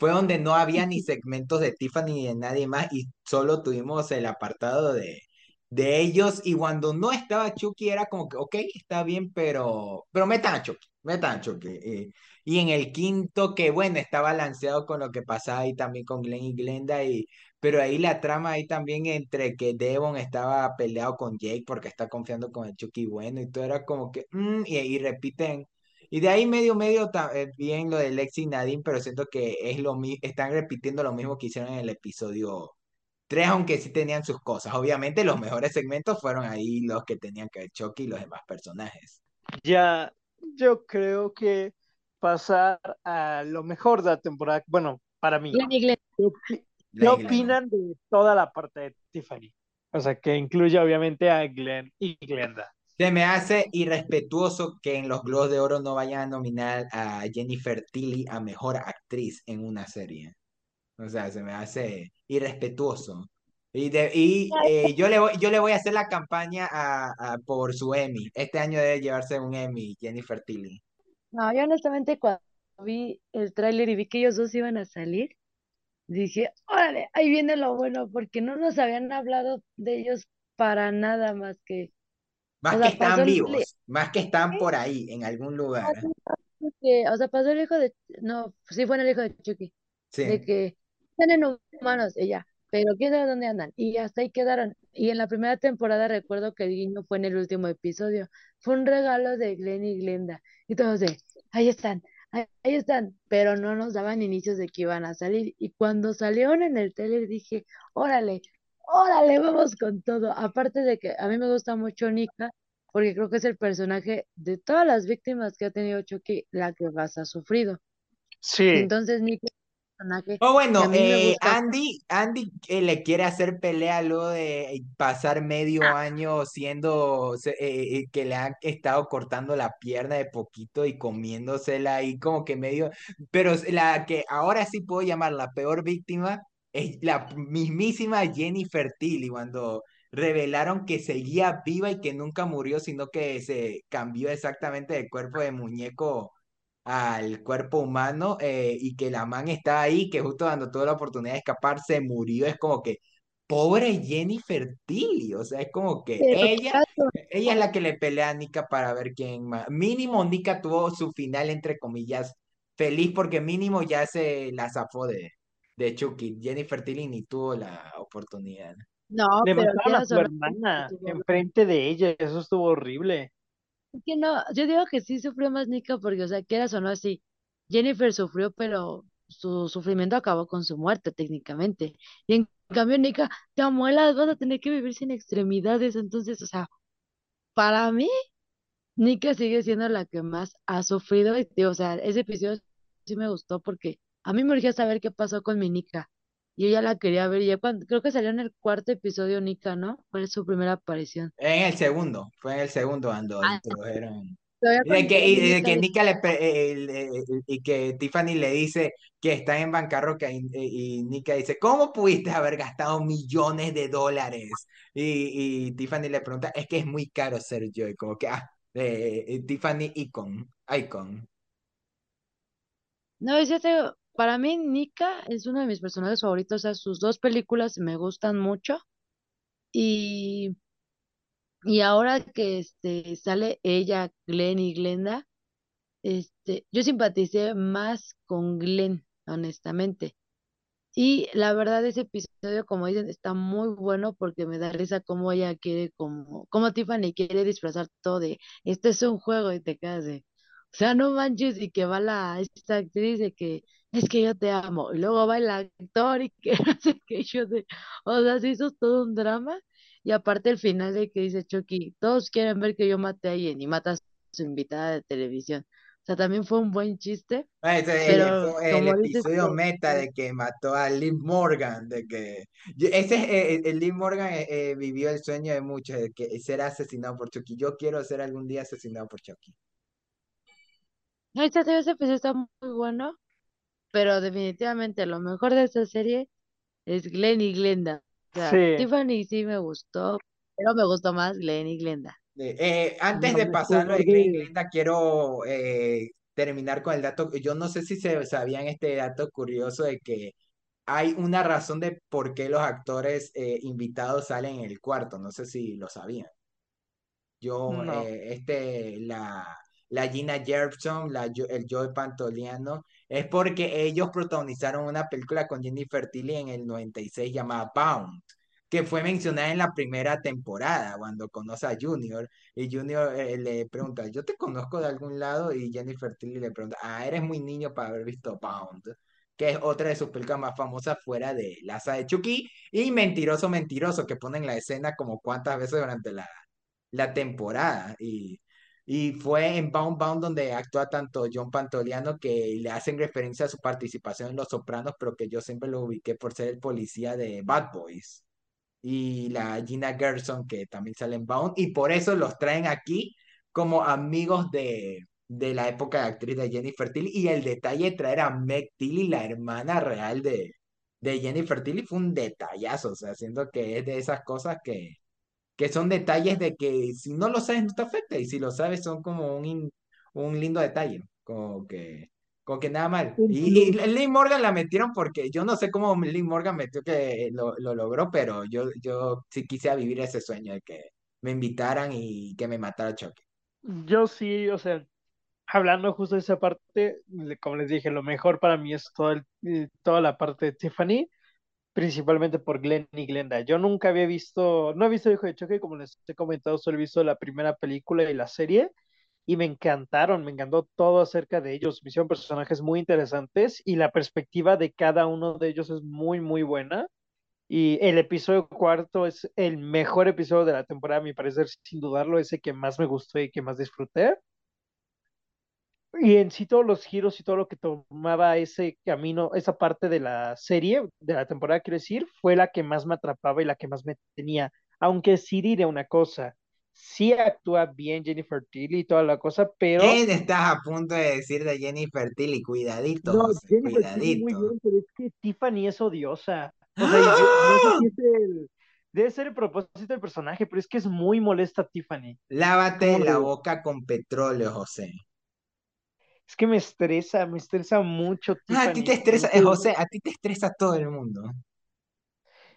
fue donde no había ni segmentos de Tiffany ni de nadie más y solo tuvimos el apartado de, de ellos y cuando no estaba Chucky era como que, ok, está bien, pero, pero metan a Chucky, metan a Chucky. eh. y en el quinto, que bueno, está balanceado con lo que pasaba ahí también con Glenn y Glenda y pero ahí la trama ahí también entre que Devon estaba peleado con Jake porque está confiando con el Chucky bueno y todo era como que, mm, y, y repiten. Y de ahí medio, medio eh, bien lo de Lexi y Nadine, pero siento que es lo están repitiendo lo mismo que hicieron en el episodio 3 aunque sí tenían sus cosas. Obviamente los mejores segmentos fueron ahí los que tenían que ver Chucky y los demás personajes. ya yo creo que pasar a lo mejor de la temporada, bueno, para mí, Glenn y Glenn. ¿qué, qué opinan de toda la parte de Tiffany? O sea, que incluye obviamente a Glenn y Glenda. Se me hace irrespetuoso que en los Globos de Oro no vayan a nominar a Jennifer Tilly a Mejor Actriz en una serie. O sea, se me hace irrespetuoso. Y, de, y eh, yo, le voy, yo le voy a hacer la campaña a, a- por su Emmy. Este año debe llevarse un Emmy, Jennifer Tilly. No, yo honestamente cuando vi el tráiler y vi que ellos dos iban a salir, dije, órale, ahí viene lo bueno, porque no nos habían hablado de ellos para nada más que, o Más que sea, pasó están el, vivos, más que están por ahí, en algún lugar. que- o sea, pasó el hijo de, no, sí fue en el hijo de Chucky, de Sí. que están en humanos, ella, pero quién sabe dónde andan, y hasta ahí quedaron. Y en la primera temporada recuerdo que el guiño fue en el último episodio, fue un regalo de Glenn y Glenda, y todos de, ahí están, ahí, ahí están, pero no nos daban inicios de que iban a salir, y cuando salieron en el tele dije, órale, órale, vamos con todo. Aparte de que a mí me gusta mucho Nika, porque creo que es el personaje de todas las víctimas que ha tenido Chucky, la que más ha sufrido. Sí, Entonces Nika es un personaje O que a bueno, eh, gusta. Andy, Andy eh, le quiere hacer pelea luego de pasar medio año siendo eh, eh, que le han estado cortando la pierna de poquito y comiéndosela ahí como que medio, pero la que ahora sí puedo llamar la peor víctima es la mismísima Jennifer Tilly cuando revelaron que seguía viva y que nunca murió, sino que se cambió exactamente de cuerpo de muñeco al cuerpo humano eh, y que la man está ahí, que justo dando toda la oportunidad de escapar se murió, es como que pobre Jennifer Tilly, o sea, es como que Pero ella, ella es la que le pelea a Nika para ver quién más. Mínimo Nika tuvo su final, entre comillas, feliz porque mínimo ya se la zafó de, de Chucky. Jennifer Tilly ni tuvo la oportunidad. No, le pero mataron a su hermana enfrente de ella, eso estuvo horrible. Es que no, yo digo que sí sufrió más Nika porque, o sea, quieras o no, sí, Jennifer sufrió, pero su sufrimiento acabó con su muerte técnicamente. Y en cambio, Nika, te amuelas, vas a tener que vivir sin extremidades. Entonces, o sea, para mí, Nika sigue siendo la que más ha sufrido. Y, o sea, ese episodio sí me gustó porque a mí me urgía saber qué pasó con mi Nika. Y yo ya la quería ver. Ya cuando, creo que salió en el cuarto episodio Nika, ¿no? Fue su primera aparición. En el segundo, fue en el segundo cuando Ah, introdujeron. de que, y de que Nika le eh, eh, y que Tiffany le dice que está en bancarrota y, y, Nika dice, ¿cómo pudiste haber gastado millones de dólares? Y, y Tiffany le pregunta, es que es muy caro ser yo, y como que, ah, eh, eh, Tiffany Icon, Icon. No, es cierto, para mí Nika es uno de mis personajes favoritos, o sea, sus dos películas me gustan mucho y, y ahora que este, sale ella, Glenn y Glenda, este, yo simpaticé más con Glenn, honestamente. Y la verdad, ese episodio, como dicen, está muy bueno porque me da risa cómo ella quiere, como, como Tiffany quiere disfrazar todo de, este es un juego y te quedas de, o sea, no manches, y que va la, esta actriz de que, es que yo te amo, y luego va el actor y que hace que yo de, o sea, se hizo todo un drama, y aparte el final de que dice Chucky, todos quieren ver que yo maté a alguien y mata a su invitada de televisión. O sea, también fue un buen chiste, Ah, el, pero el como dices, episodio meta de que mató a Liv Morgan, de que ese es, eh, el Liv Morgan eh, eh, vivió el sueño de muchos, de que ser asesinado por Chucky. Yo quiero ser algún día asesinado por Chucky. No, ese episodio está muy bueno, pero definitivamente lo mejor de esta serie es Glenn y Glenda. O sea, Sí, Tiffany sí me gustó, pero me gustó más Glenn y Glenda. Eh, eh, antes no de pasarlo de Glenn juzgues. Glenda, quiero eh, terminar con el dato. Yo no sé si se sabían este dato curioso de que hay una razón de por qué los actores eh, invitados salen en el cuarto. No sé si lo sabían. Yo, No, eh, este, la, la Gina Gershon, la, el Joe Pantoliano, es porque ellos protagonizaron una película con Jennifer Tilly en el 96 llamada Bound, que fue mencionada en la primera temporada, cuando conoce a Junior, y Junior eh, le pregunta, ¿yo te conozco de algún lado? Y Jennifer Tilly le pregunta, ah, eres muy niño para haber visto Bound, que es otra de sus películas más famosas fuera de La de Chucky, y Mentiroso, Mentiroso, que ponen la escena como cuántas veces durante la la temporada. Y, y fue en Bound Bound donde actúa tanto John Pantoliano que le hacen referencia a su participación en Los Sopranos, pero que yo siempre lo ubiqué por ser el policía de Bad Boys. Y la Gina Gerson, que también sale en Bound, y por eso los traen aquí como amigos de, de la época de actriz de Jennifer Tilly. Y el detalle de traer a Meg Tilly, la hermana real de, de Jennifer Tilly, fue un detallazo, o sea, siento que es de esas cosas que, que son detalles de que si no lo sabes no te afecta y si lo sabes son como un, in- un lindo detalle, como que, como que nada mal. Y, y. Lee Morgan la metieron porque yo no sé cómo Lee Morgan metió que lo, lo logró, pero yo, yo sí quise vivir ese sueño de que me invitaran y que me matara Chucky. Yo sí, o sea, hablando justo de esa parte, como les dije, lo mejor para mí es todo el- eh, toda la parte de Tiffany, principalmente por Glenn y Glenda. Yo nunca había visto, no he visto Hijo de Choque, como les he comentado, solo he visto la primera película y la serie, y me encantaron, me encantó todo acerca de ellos. Me hicieron personajes muy interesantes y la perspectiva de cada uno de ellos es muy, muy buena. Y el episodio cuarto es el mejor episodio de la temporada, a mi parecer, sin dudarlo, ese que más me gustó y que más disfruté. Y en sí todos los giros y todo lo que tomaba ese camino, esa parte de la serie, de la temporada, quiero decir, fue la que más me atrapaba y la que más me tenía. Aunque sí diré una cosa, sí actúa bien Jennifer Tilly y toda la cosa, pero... ¿Qué estás a punto de decir de Jennifer Tilly? Cuidadito, No, José, Jennifer Tilly muy cuidadito. bien, pero es que Tiffany es odiosa. O sea, yo- no sé si es el... Debe ser el propósito del personaje, pero es que es muy molesta Tiffany. Lávate la boca con petróleo, José. Es que me estresa, me estresa mucho Ah, a ti te estresa, eh, sé, José, a ti te estresa todo el mundo.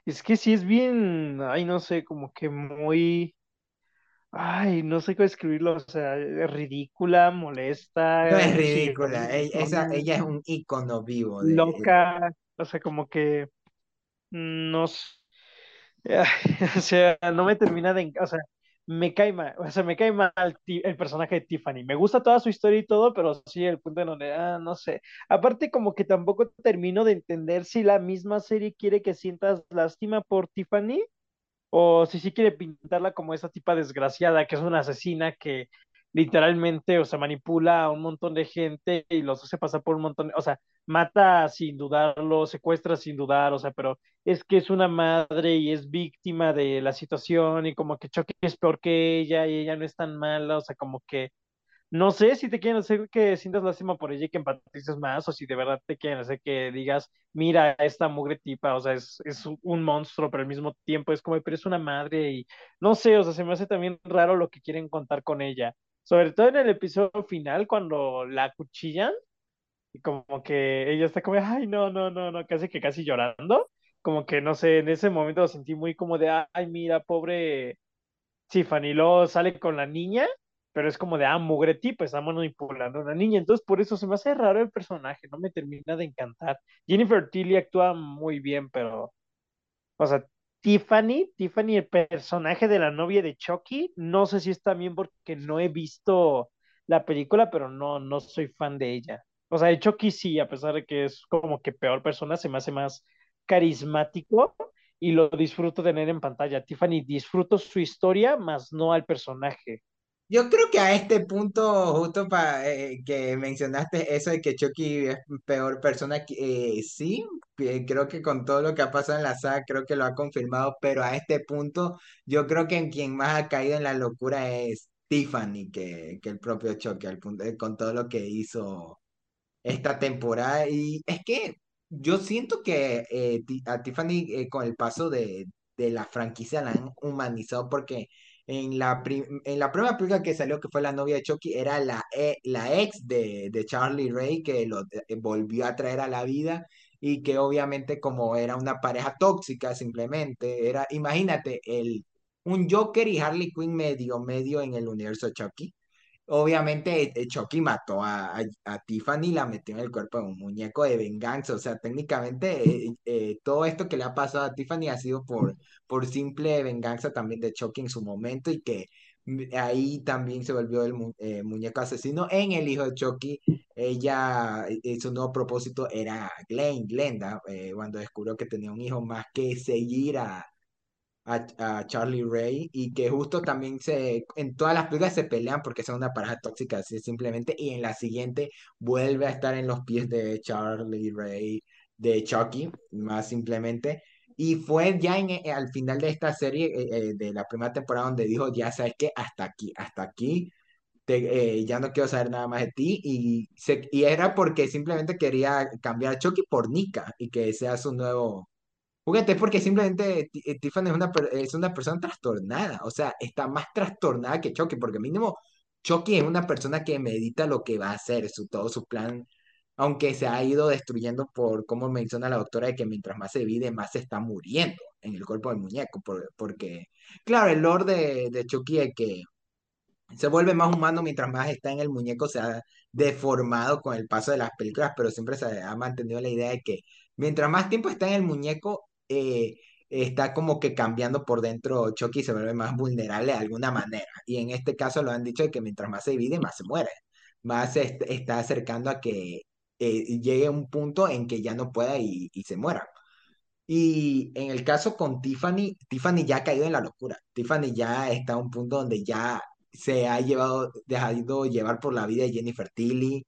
Es que sí es bien, ay, no sé, como que muy, ay, no sé cómo escribirlo, o sea, es ridícula, No es molesta, ridícula, e- esa, chillona, ella es un ícono vivo de... loca, o sea, como que no sé, o sea, no me termina de, o sea, me cae mal, o sea, me cae mal el personaje de Tiffany, me gusta toda su historia y todo, pero sí el punto en donde, ah, no sé, aparte como que tampoco termino de entender si la misma serie quiere que sientas lástima por Tiffany O si sí quiere pintarla como esa tipa desgraciada, que es una asesina que literalmente, o sea, manipula a un montón de gente y los hace pasar por un montón, o sea, mata sin dudarlo, secuestra sin dudar, o sea, pero es que es una madre y es víctima de la situación y como que Chucky es peor que ella y ella no es tan mala, o sea, como que no sé si te quieren hacer que sientas lástima por ella y que empatices más, o si de verdad te quieren hacer que digas, mira, esta mugre tipa, o sea, es, es un monstruo, pero al mismo tiempo es como, pero es una madre y no sé, o sea, se me hace también raro lo que quieren contar con ella. Sobre todo en el episodio final, cuando la cuchillan, y como que ella está como, ay, no, no, no, no, casi que casi llorando. Como que, no sé, en ese momento lo sentí muy como de, ay, mira, pobre Fanny luego sale con la niña, pero es como de, ah, mugre tipo, está manipulando a una niña. Entonces, por eso se me hace raro el personaje, no me termina de encantar. Jennifer Tilly actúa muy bien, pero, o sea, Tiffany, Tiffany, el personaje de la novia de Chucky, no sé si es también porque no he visto la película, pero no, no soy fan de ella. O sea, de Chucky sí, a pesar de que es como que peor persona, se me hace más carismático y lo disfruto tener en pantalla. Tiffany, disfruto su historia, más no al personaje. Yo creo que a este punto, justo para que mencionaste eso de que Chucky es peor persona, que, eh, sí, creo que con todo lo que ha pasado en la saga, creo que lo ha confirmado, pero a este punto, yo creo que en quien más ha caído en la locura es Tiffany, que, que el propio Chucky, al punto, eh, con todo lo que hizo esta temporada. Y es que yo siento que eh, a Tiffany eh, con el paso de, de la franquicia la han humanizado porque en la, en la primera película que salió, que fue la novia de Chucky, era la, e- la ex de, de Charlie Ray que lo eh, volvió a traer a la vida. Y que obviamente como era una pareja tóxica simplemente, era, imagínate, el, un Joker y Harley Quinn medio, medio en el universo de Chucky. Obviamente, eh, Chucky mató a, a, Tiffany y la metió en el cuerpo de un muñeco de venganza. O sea, técnicamente, eh, todo esto que le ha pasado a Tiffany ha sido por, por simple venganza también de Chucky en su momento y que ahí también se volvió el eh, muñeco asesino en el hijo de Chucky. Ella, eh, su nuevo propósito era Glenn, Glenda, eh, cuando descubrió que tenía un hijo más que seguir a a, a Charlie Ray y que justo también se, en todas las películas se pelean porque son una pareja tóxica así simplemente y en la siguiente vuelve a estar en los pies de Charlie Ray, de Chucky, más simplemente. Y fue ya en, eh, al final de esta serie, eh, eh, de la primera temporada, donde dijo, ya sabes que hasta aquí, hasta aquí, te- eh, ya no quiero saber nada más de ti. Y, se, y era porque simplemente quería cambiar a Chucky por Nika y que sea su nuevo Juguete, porque simplemente eh, Tiffany es una, es una persona trastornada, o sea, está más trastornada que Chucky, porque mínimo Chucky es una persona que medita lo que va a hacer, su, todo su plan, aunque se ha ido destruyendo por, como menciona la doctora, de que mientras más se vive, más se está muriendo en el cuerpo del muñeco, por- porque, claro, el lore de, Chucky es que se vuelve más humano mientras más está en el muñeco, se ha deformado con el paso de las películas, pero siempre se ha mantenido la idea de que mientras más tiempo está en el muñeco, eh, está como que cambiando por dentro Chucky se vuelve más vulnerable de alguna manera. Y en este caso lo han dicho de que mientras más se divide, más se muere. Más se est- está acercando a que eh, llegue un punto en que ya no pueda y, se muera. Y en el caso con Tiffany, Tiffany ya ha caído en la locura. Tiffany ya está a un punto donde ya se ha llevado, dejado llevar por la vida de Jennifer Tilly.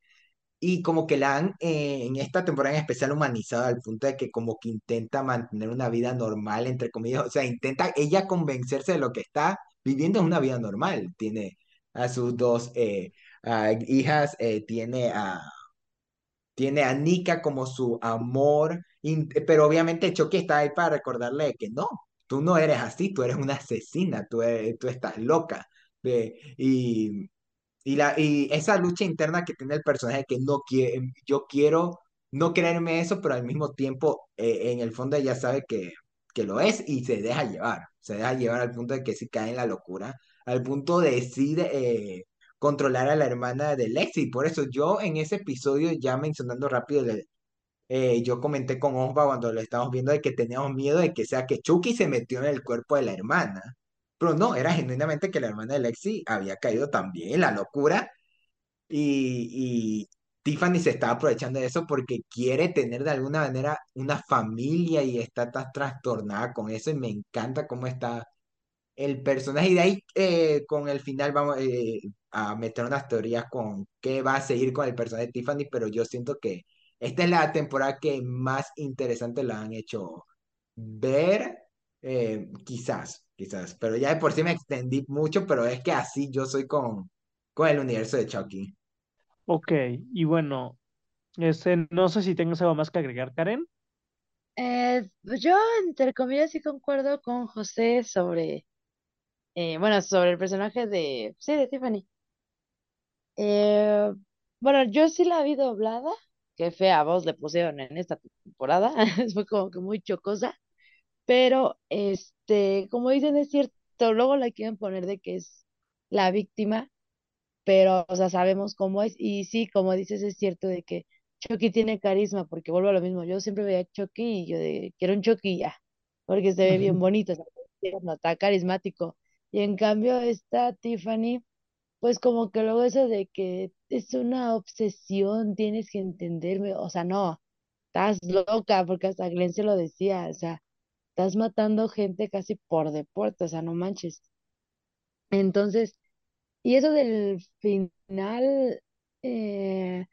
Y como que la han, eh, en esta temporada en especial, humanizado al punto de que como que intenta mantener una vida normal, entre comillas. O sea, intenta ella convencerse de lo que está viviendo es una vida normal. Tiene a sus dos eh, a hijas, eh, tiene a tiene a Nika como su amor, pero obviamente Chucky está ahí para recordarle que no, tú no eres así, tú eres una asesina, tú, tú estás loca. y, esa lucha interna que tiene el personaje que no quiere, yo quiero no creerme eso, pero al mismo tiempo eh, en el fondo ella sabe que, lo es y se deja llevar, se deja llevar al punto de que si cae en la locura, al punto de decide eh, controlar a la hermana de Lexi. Por eso yo en ese episodio, ya mencionando rápido, eh, yo comenté con Osva cuando lo estábamos viendo de que teníamos miedo de que sea que Chucky se metió en el cuerpo de la hermana. Pero no, era genuinamente que la hermana de Lexi había caído también la locura y, y Tiffany se está aprovechando de eso porque quiere tener de alguna manera una familia y está tan trastornada con eso y me encanta cómo está el personaje. Y de ahí eh, con el final vamos eh, a meter unas teorías con qué va a seguir con el personaje de Tiffany, pero yo siento que esta es la temporada que más interesante la han hecho ver, eh, quizás, quizás, pero ya de por sí me extendí mucho, pero es que así yo soy con, con el universo de Chucky. Ok, y bueno, este, no sé si tengas algo más que agregar, Karen. Eh, yo, entre comillas, sí concuerdo con José sobre, eh, bueno, sobre el personaje de, sí, de Tiffany. Eh, bueno, yo sí la vi doblada, qué fea voz le pusieron en esta temporada, fue como que muy chocosa, pero, este, como dicen, es cierto, luego la quieren poner de que es la víctima, pero, o sea, sabemos cómo es, y sí, como dices, es cierto de que Chucky tiene carisma, porque vuelvo a lo mismo, yo siempre veía a Chucky y yo de, quiero un Chucky ya, porque se ve bien bonito, o sea, está carismático, y en cambio esta Tiffany, pues como que luego eso de que es una obsesión, tienes que entenderme, o sea, no, estás loca, porque hasta Glenn se lo decía, o sea, estás matando gente casi por deporte, o sea, no manches. Entonces, y eso del final, eh,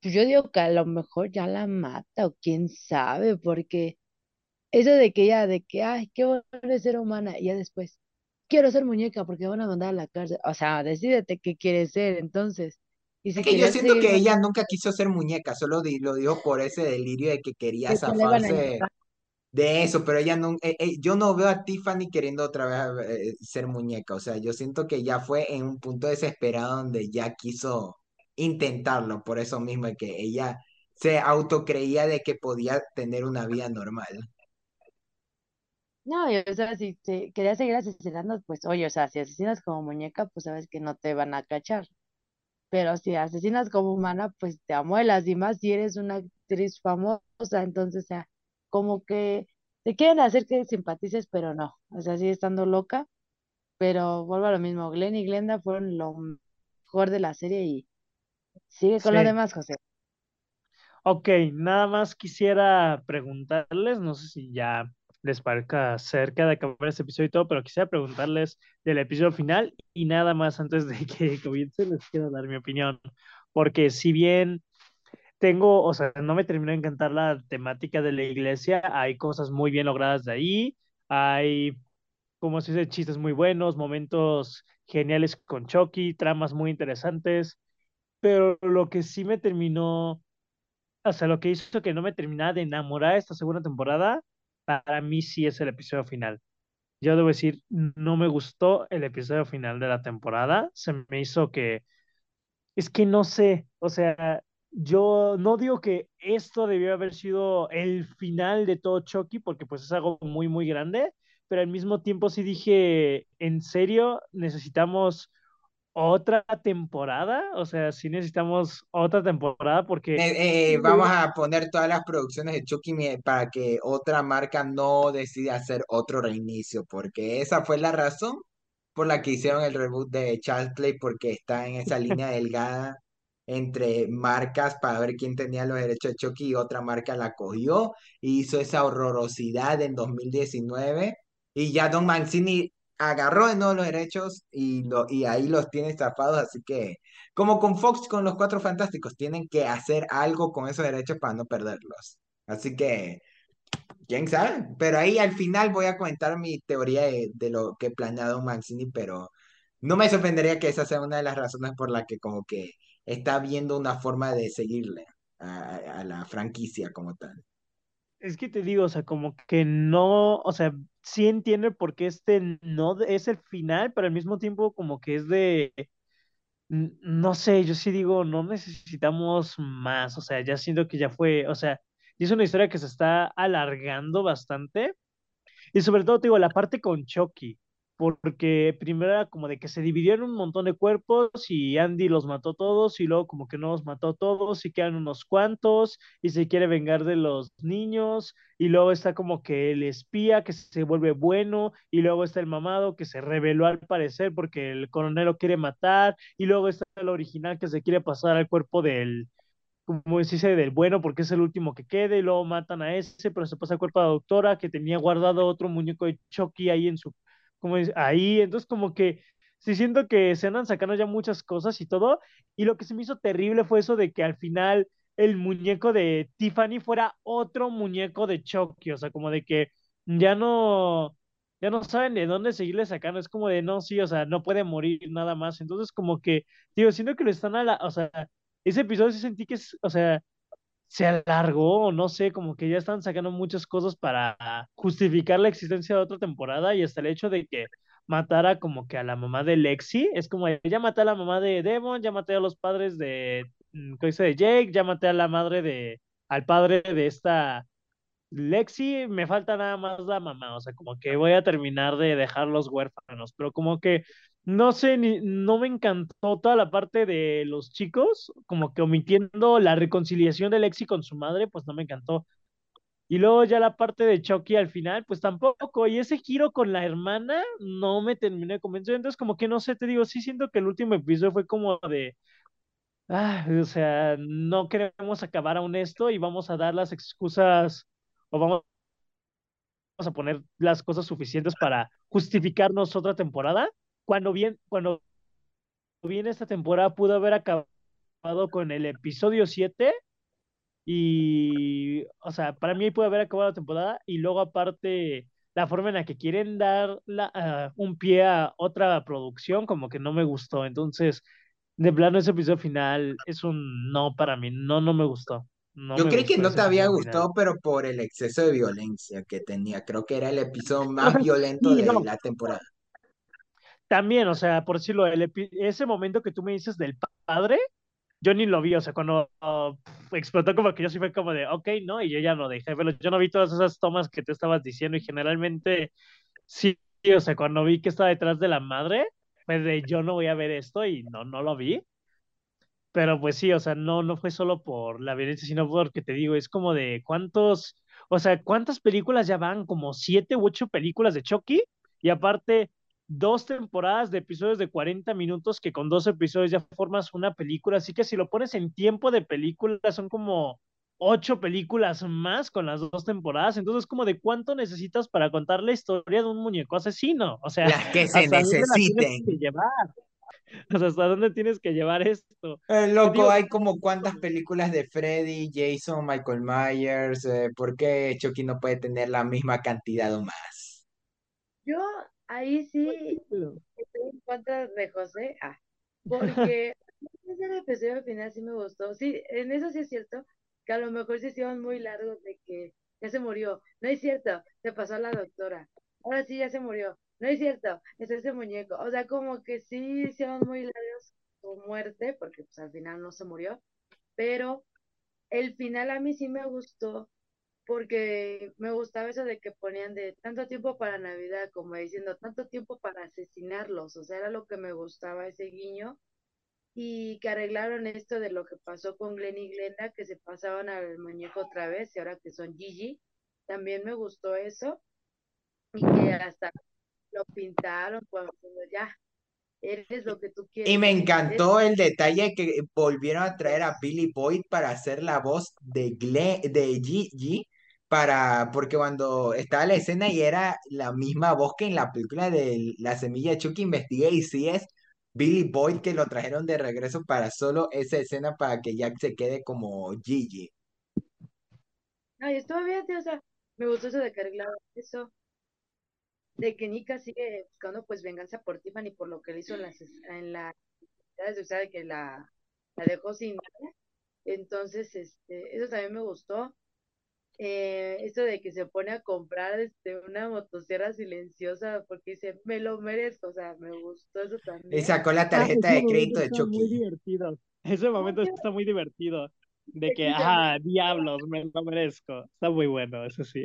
pues yo digo que a lo mejor ya la mata o quién sabe, porque eso de que ya, de que, ay, qué bueno es ser humana, y ya después, quiero ser muñeca porque van a mandar a la cárcel, o sea, decídete qué quieres ser, entonces. Y si Es que yo siento seguir que ella nunca quiso ser muñeca, solo di- lo dijo por ese delirio de que quería zafarse de eso, pero ella no, eh, eh, yo no veo a Tiffany queriendo otra vez eh, ser muñeca, o sea, yo siento que ya fue en un punto desesperado donde ya quiso intentarlo, por eso mismo que ella se autocreía de que podía tener una vida normal. No, y, o sea, si te querías seguir asesinando, pues oye, o sea, si asesinas como muñeca, pues sabes que no te van a cachar. Pero si asesinas como humana, pues te amuelas, y más si eres una actriz famosa, entonces, o sea, como que te quieren hacer que simpatices, pero no, o sea, sigue estando loca, pero vuelvo a lo mismo, Glenn y Glenda fueron lo mejor de la serie y sigue con lo demás, José. Ok, nada más quisiera preguntarles, no sé si ya les parezca cerca de acabar este episodio y todo, pero quisiera preguntarles del episodio final y nada más antes de que comience les quiero dar mi opinión, porque si bien tengo, o sea, no me terminó de encantar la temática de la iglesia, hay cosas muy bien logradas de ahí, hay, como se dice, chistes muy buenos, momentos geniales con Chucky, tramas muy interesantes, pero lo que sí me terminó o sea, lo que hizo que no me terminara de enamorar esta segunda temporada, para mí sí es el episodio final. Yo debo decir, no me gustó el episodio final de la temporada. Se me hizo que, es que no sé, o sea, yo no digo que esto debió haber sido el final de todo Chucky, porque pues es algo muy, muy grande, pero al mismo tiempo sí dije, ¿en serio necesitamos otra temporada? O sea, sí necesitamos otra temporada porque Eh, eh, vamos a poner todas las producciones de Chucky para que otra marca no decida hacer otro reinicio, porque esa fue la razón por la que hicieron el reboot de Child's Play, porque está en esa línea delgada entre marcas para ver quién tenía los derechos de Chucky y otra marca la cogió y hizo esa horrorosidad en 2019 y ya Don Mancini agarró de nuevo los derechos y, lo, y ahí los tiene estafados, así que como con Fox con los Cuatro Fantásticos, tienen que hacer algo con esos derechos para no perderlos. Así que, quién sabe, pero ahí al final voy a comentar mi teoría de, lo que planea Don Mancini, pero no me sorprendería que esa sea una de las razones por la que como que está viendo una forma de seguirle a, a la franquicia como tal. Es que te digo, o sea, como que no, o sea, sí entiendo por qué este no es el final, pero al mismo tiempo como que es de, no sé, yo sí digo, no necesitamos más, o sea, ya siento que ya fue, o sea, es una historia que se está alargando bastante. Y sobre todo, te digo, la parte con Chucky, porque primero era como de que se dividieron un montón de cuerpos y Andy los mató todos y luego como que no los mató todos y quedan unos cuantos y se quiere vengar de los niños y luego está como que el espía que se vuelve bueno y luego está el mamado que se rebeló al parecer porque el coronel lo quiere matar y luego está el original que se quiere pasar al cuerpo del como dice, del bueno porque es el último que quede, y luego matan a ese, pero se pasa al cuerpo de la doctora que tenía guardado otro muñeco de Chucky ahí en su, como ahí, entonces como que sí siento que se andan sacando ya muchas cosas y todo, y lo que se me hizo terrible fue eso de que al final el muñeco de Tiffany fuera otro muñeco de Chucky, o sea, como de que ya no, ya no saben de dónde seguirle sacando, es como de no, sí, o sea, no puede morir nada más, entonces como que, digo, siento que lo están a la, o sea, ese episodio sí sentí que, o sea, se alargó, no sé, como que ya están sacando muchas cosas para justificar la existencia de otra temporada y hasta el hecho de que matara como que a la mamá de Lexi, es como, ya maté a la mamá de Devon, ya maté a los padres de, mm, ¿cómo dice? De Jake, ya maté a la madre de, al padre de esta Lexi, me falta nada más la mamá, o sea, como que voy a terminar de dejar los huérfanos, pero como que no sé, ni, no me encantó toda la parte de los chicos, como que omitiendo la reconciliación de Lexi con su madre, pues no me encantó. Y luego ya la parte de Chucky al final, pues tampoco, y ese giro con la hermana no me terminé de convencer, entonces como que no sé, te digo, sí siento que el último episodio fue como de, ah, o sea, no queremos acabar aún esto y vamos a dar las excusas o vamos a poner las cosas suficientes para justificarnos otra temporada. Cuando bien, cuando bien esta temporada pudo haber acabado con el episodio 7 y, o sea, para mí pudo haber acabado la temporada y luego aparte la forma en la que quieren dar la, uh, un pie a otra producción como que no me gustó. Entonces, de plano ese episodio final es un no para mí, no, no me gustó. No Yo creí que no te había final. gustado, pero por el exceso de violencia que tenía. Creo que era el episodio más violento Sí, de no, la temporada. También, o sea, por decirlo, el ese momento que tú me dices del padre, yo ni lo vi, o sea, cuando uh, explotó como que yo sí fue como de, ok, no, y yo ya no dejé, pero yo no vi todas esas tomas que tú estabas diciendo y generalmente sí, o sea, cuando vi que estaba detrás de la madre, pues de yo no voy a ver esto y no, no lo vi, pero pues sí, o sea, no, no fue solo por la violencia, sino porque te digo, es como de cuántos, o sea, cuántas películas ya van, como siete u ocho películas de Chucky, y aparte dos temporadas de episodios de 40 minutos que con dos episodios ya formas una película, así que si lo pones en tiempo de película son como ocho películas más con las dos temporadas, entonces como de cuánto necesitas para contar la historia de un muñeco asesino, o sea, Las que se hasta dónde la tienes necesiten. que llevar, o sea, hasta dónde tienes que llevar esto. Eh, loco, digo, hay como cuántas películas de Freddy, Jason, Michael Myers. eh, ¿por qué Chucky no puede tener la misma cantidad o más? Yo ahí sí estoy en contra de José, ah, porque ese episodio final sí me gustó. Sí, en eso sí es cierto, que a lo mejor se hicieron muy largos de que ya se murió. No es cierto, se pasó a la doctora. Ahora sí ya se murió. No es cierto, es ese muñeco. O sea, como que sí hicieron muy largos su muerte, porque pues al final no se murió, pero el final a mí sí me gustó porque me gustaba eso de que ponían de tanto tiempo para Navidad, como diciendo tanto tiempo para asesinarlos, o sea, era lo que me gustaba ese guiño, y que arreglaron esto de lo que pasó con Glenn y Glenda, que se pasaban al muñeco otra vez, y ahora que son Gigi, también me gustó eso, y que hasta lo pintaron, pues ya, eres lo que tú Y quieres. me Es, encantó el detalle que volvieron a traer a Billy Boyd para hacer la voz de, Gle- de Gigi, para, porque cuando estaba la escena y era la misma voz que en la película de La Semilla Chucky, investigué y sí es Billy Boyd que lo trajeron de regreso para solo esa escena para que Jack se quede como Gigi. ay, estuvo bien, tío, o sea, me gustó eso de que arreglaron eso, de que Nika sigue buscando pues venganza por Tiffany por lo que le hizo en las, en la, o sea, de que la, la dejó sin nada. Entonces, este, eso también me gustó. Eh, esto de que se pone a comprar este, una motosierra silenciosa porque dice, me lo merezco, o sea, me gustó eso Y también. sacó la Ah, tarjeta ese de crédito de está muy Chucky. divertido. Ese momento está muy divertido. De que, ajá, diablos, me lo merezco. Está muy bueno, eso sí.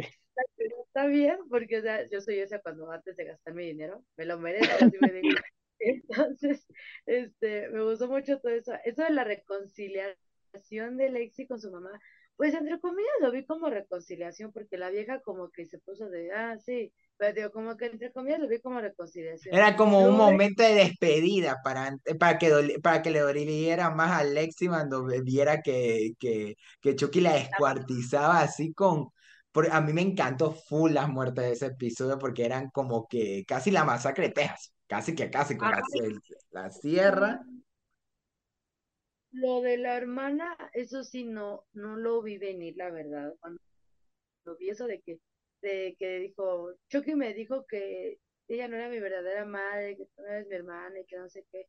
Pero está bien, porque o sea, yo soy esa cuando antes de gastar mi dinero, me lo merezco, así me digo. Entonces, este, me gustó mucho todo eso. Eso de la reconciliación de Lexi con su mamá, pues entre comillas lo vi como reconciliación, porque la vieja como que se puso de, ah, sí, pero digo, como que entre comillas lo vi como reconciliación. Era como un momento de despedida para, para, que, doli- para que le doliera más a Lexi cuando viera que, que, que Chucky la descuartizaba así con... por- a mí me encantó full las muertes de ese episodio porque eran como que casi la masacre de Texas, casi que casi con la, ah, la sierra. Lo de la hermana, eso sí, no, no lo vi venir, la verdad. Cuando vi eso de que, de que dijo, Chucky me dijo que ella no era mi verdadera madre, que tú no eres mi hermana y que no sé qué.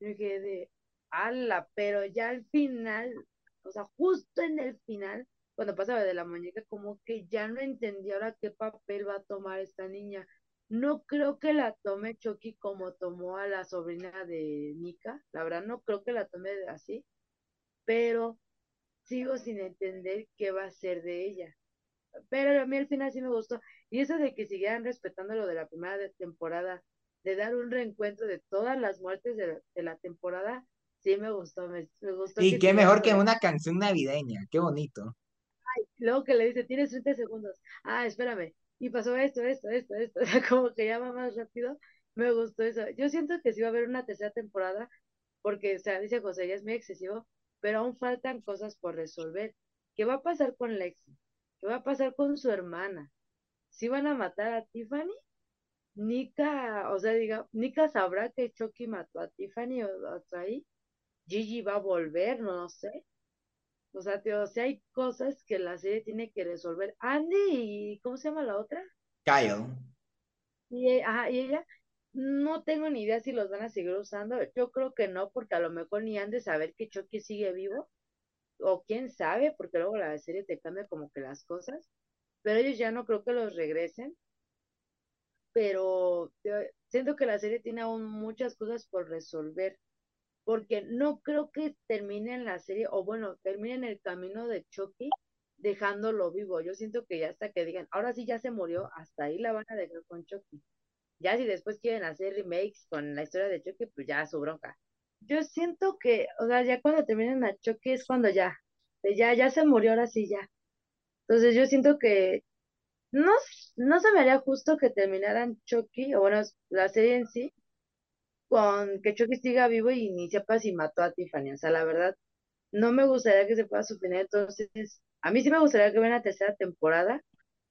Yo dije de, ala, pero ya al final, o sea, justo en el final, cuando pasa lo de la muñeca, como que ya no entendí ahora qué papel va a tomar esta niña. No creo que la tome Chucky como tomó a la sobrina de Nika, la verdad no creo que la tome así, pero sigo sin entender qué va a ser de ella pero a mí al final sí me gustó. Y eso de que siguieran respetando lo de la primera temporada, de dar un reencuentro de todas las muertes de, de la temporada, sí me gustó, me, me gustó Y que qué mejor que una canción navideña, qué bonito. Luego que le dice, tienes 30 segundos, ah, espérame, y pasó esto, esto, esto, esto, o sea, como que ya va más rápido, me gustó eso. Yo siento que sí va a haber una tercera temporada, porque, o sea, dice José, ya es muy excesivo, pero aún faltan cosas por resolver. ¿Qué va a pasar con Lexi? ¿Qué va a pasar con su hermana? ¿Si van a matar a Tiffany? Nika, o sea, diga, Nika sabrá que Chucky mató a Tiffany o hasta ahí. Gigi va a volver, no, sé. O sea, tío, o sea, hay cosas que la serie tiene que resolver. Andy y ¿cómo se llama la otra? Kyle. Y, e- ajá, y ella, no tengo ni idea si los van a seguir usando. Yo creo que no, porque a lo mejor ni han de saber que Chucky sigue vivo. O quién sabe, porque luego la serie te cambia como que las cosas. Pero ellos ya no creo que los regresen. pero siento que la serie tiene aún muchas cosas por resolver, porque no creo que termine en la serie, o bueno, termine en el camino de Chucky dejándolo vivo. Yo siento que ya hasta que digan, ahora sí ya se murió, hasta ahí la van a dejar con Chucky. Ya si después quieren hacer remakes con la historia de Chucky, pues ya su bronca. Yo siento que, o sea, ya cuando terminen a Chucky es cuando ya, ya, ya se murió, ahora sí ya. Entonces yo siento que no, no se me haría justo que terminaran Chucky, o bueno, la serie en sí, con que Chucky siga vivo y ni sepa si mató a Tiffany. O sea, la verdad, no me gustaría que se pueda su. Entonces, a mí sí me gustaría que venga una tercera temporada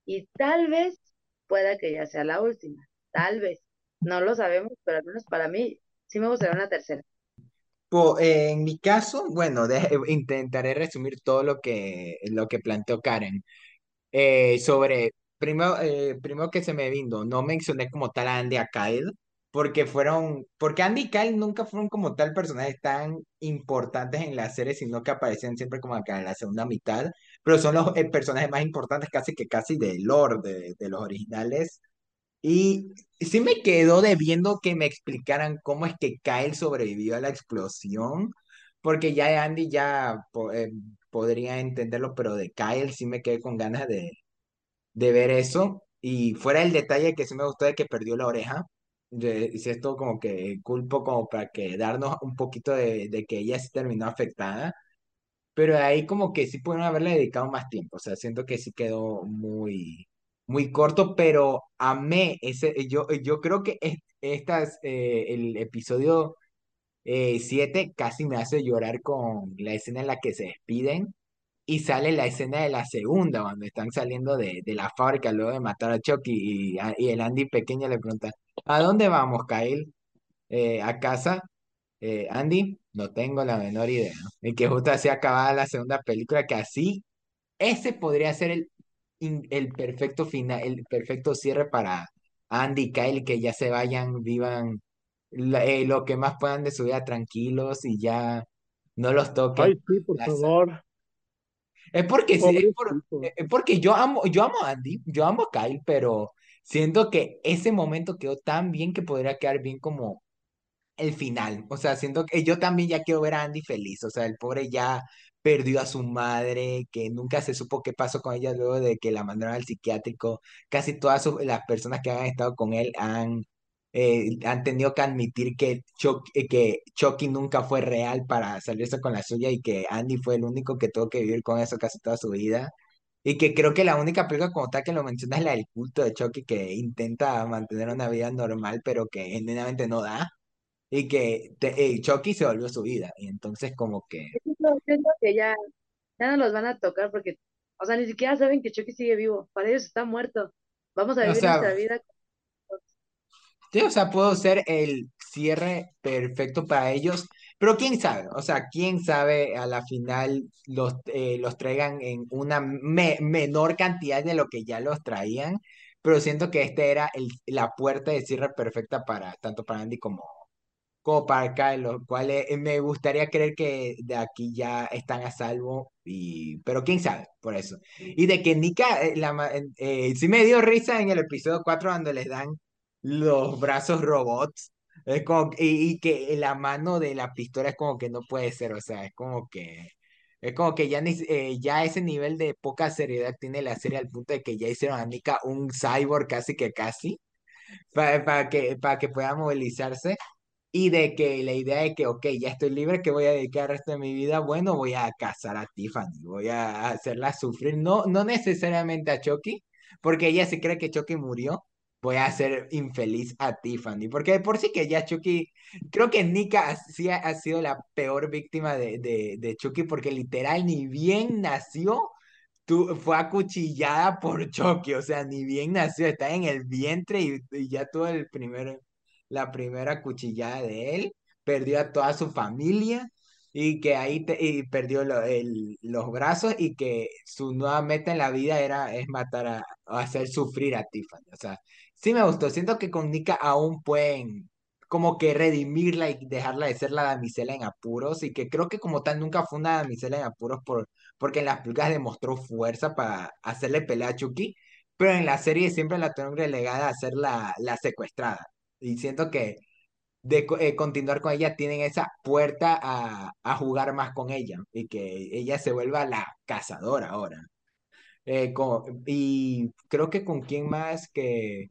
y tal vez pueda que ya sea la última. Tal vez. No lo sabemos, pero al menos para mí sí me gustaría una tercera. Eh, en mi caso, bueno, de- intentaré resumir todo lo que, lo que planteó Karen. Eh, sobre, primero, eh, primero que se me vino, no mencioné como tal a Andy y a Kyle, porque fueron, porque Andy y Kyle nunca fueron como tal personajes tan importantes en la serie, sino que aparecían siempre como acá en la segunda mitad, pero son los eh, personajes más importantes casi que casi del lore de, de los originales. Y sí me quedó debiendo que me explicaran cómo es que Kyle sobrevivió a la explosión, porque ya Andy ya po- eh, podría entenderlo, pero de Kyle sí me quedé con ganas de, de ver eso. Y fuera el detalle que sí me gustó de que perdió la oreja, si esto como que culpo como para que darnos un poquito de, de que ella sí terminó afectada, pero ahí como que sí pudieron haberle dedicado más tiempo, o sea, siento que sí quedó muy, muy corto, pero amé ese, yo, yo creo que es- estas, eh, el episodio 7 casi me hace llorar con la escena en la que se despiden y sale la escena de la segunda, cuando están saliendo de, de la fábrica luego de matar a Chucky y, y el Andy pequeño le pregunta, ¿a dónde vamos, Kyle? Eh, ¿a casa? Eh, Andy, no tengo la menor idea. Y que justo así acababa la segunda película, que así, ese podría ser el, el perfecto final, el perfecto cierre para Andy y Kyle, que ya se vayan, vivan la- eh, lo que más puedan de su vida tranquilos y ya no los toque Ay, sí, por la favor. es porque sí, es, por- es porque yo amo, yo amo a Andy, yo amo a Kyle, pero siento que ese momento quedó tan bien que podría quedar bien como el final. O sea, siento que yo también ya quiero ver a Andy feliz. O sea, el pobre ya perdió a su madre, que nunca se supo qué pasó con ella luego de que la mandaron al psiquiátrico. Casi todas las personas que han estado con él han, eh, han tenido que admitir que, eh, que Chucky nunca fue real para salirse con la suya y que Andy fue el único que tuvo que vivir con eso casi toda su vida. Y que creo que la única película como tal que lo menciona es la del culto de Chucky, que intenta mantener una vida normal, pero que genuinamente no da y que te- eh, Chucky se volvió su vida. Y entonces como que, Yo siento que ya, ya no los van a tocar porque, o sea, ni siquiera saben que Chucky sigue vivo. Para ellos está muerto. Vamos a o vivir sea, nuestra vida. sí, o sea, puedo ser el cierre perfecto para ellos, pero quién sabe, o sea, quién sabe a la final los, eh, los traigan en una me- menor cantidad de lo que ya los traían, pero siento que este era el, la puerta de cierre perfecta para tanto para Andy como como para lo cual eh, me gustaría creer que de aquí ya están a salvo, y, pero quién sabe, por eso. Y de que Nika, eh, la, eh, sí me dio risa en el episodio 4 cuando les dan los brazos robots, es como, y, y que la mano de la pistola es como que no puede ser, o sea, es como que... Es como que ya, ni, eh, ya ese nivel de poca seriedad tiene la serie al punto de que ya hicieron a Nika un cyborg casi que casi, para, para que, para que pueda movilizarse. Y de que la idea de que, ok, ya estoy libre, que voy a dedicar el resto de mi vida? Bueno, voy a casar a Tiffany, voy a hacerla sufrir, no, no necesariamente a Chucky, porque ella se cree que Chucky murió, voy a hacer infeliz a Tiffany, porque de por sí que ya Chucky, creo que Nika sí ha, ha sido la peor víctima de, de, de Chucky, porque literal ni bien nació, tú, fue acuchillada por Chucky, o sea, ni bien nació, está en el vientre y, ya tuvo el primer, la primera cuchillada de él, perdió a toda su familia y que ahí te- y perdió lo- el- los brazos y que su nueva meta en la vida era es matar a, hacer sufrir a Tiffany. O sea, sí me gustó, siento que con Nika aún pueden como que redimirla y dejarla de ser la damisela en apuros y que creo que como tal nunca fue una damisela en apuros por porque en las películas demostró fuerza para hacerle pelea a Chucky, pero en la serie siempre la tuvieron relegada a ser la, la secuestrada. Y siento que de eh, continuar con ella tienen esa puerta a, a jugar más con ella y que ella se vuelva la cazadora ahora. Eh, y creo que con quién más que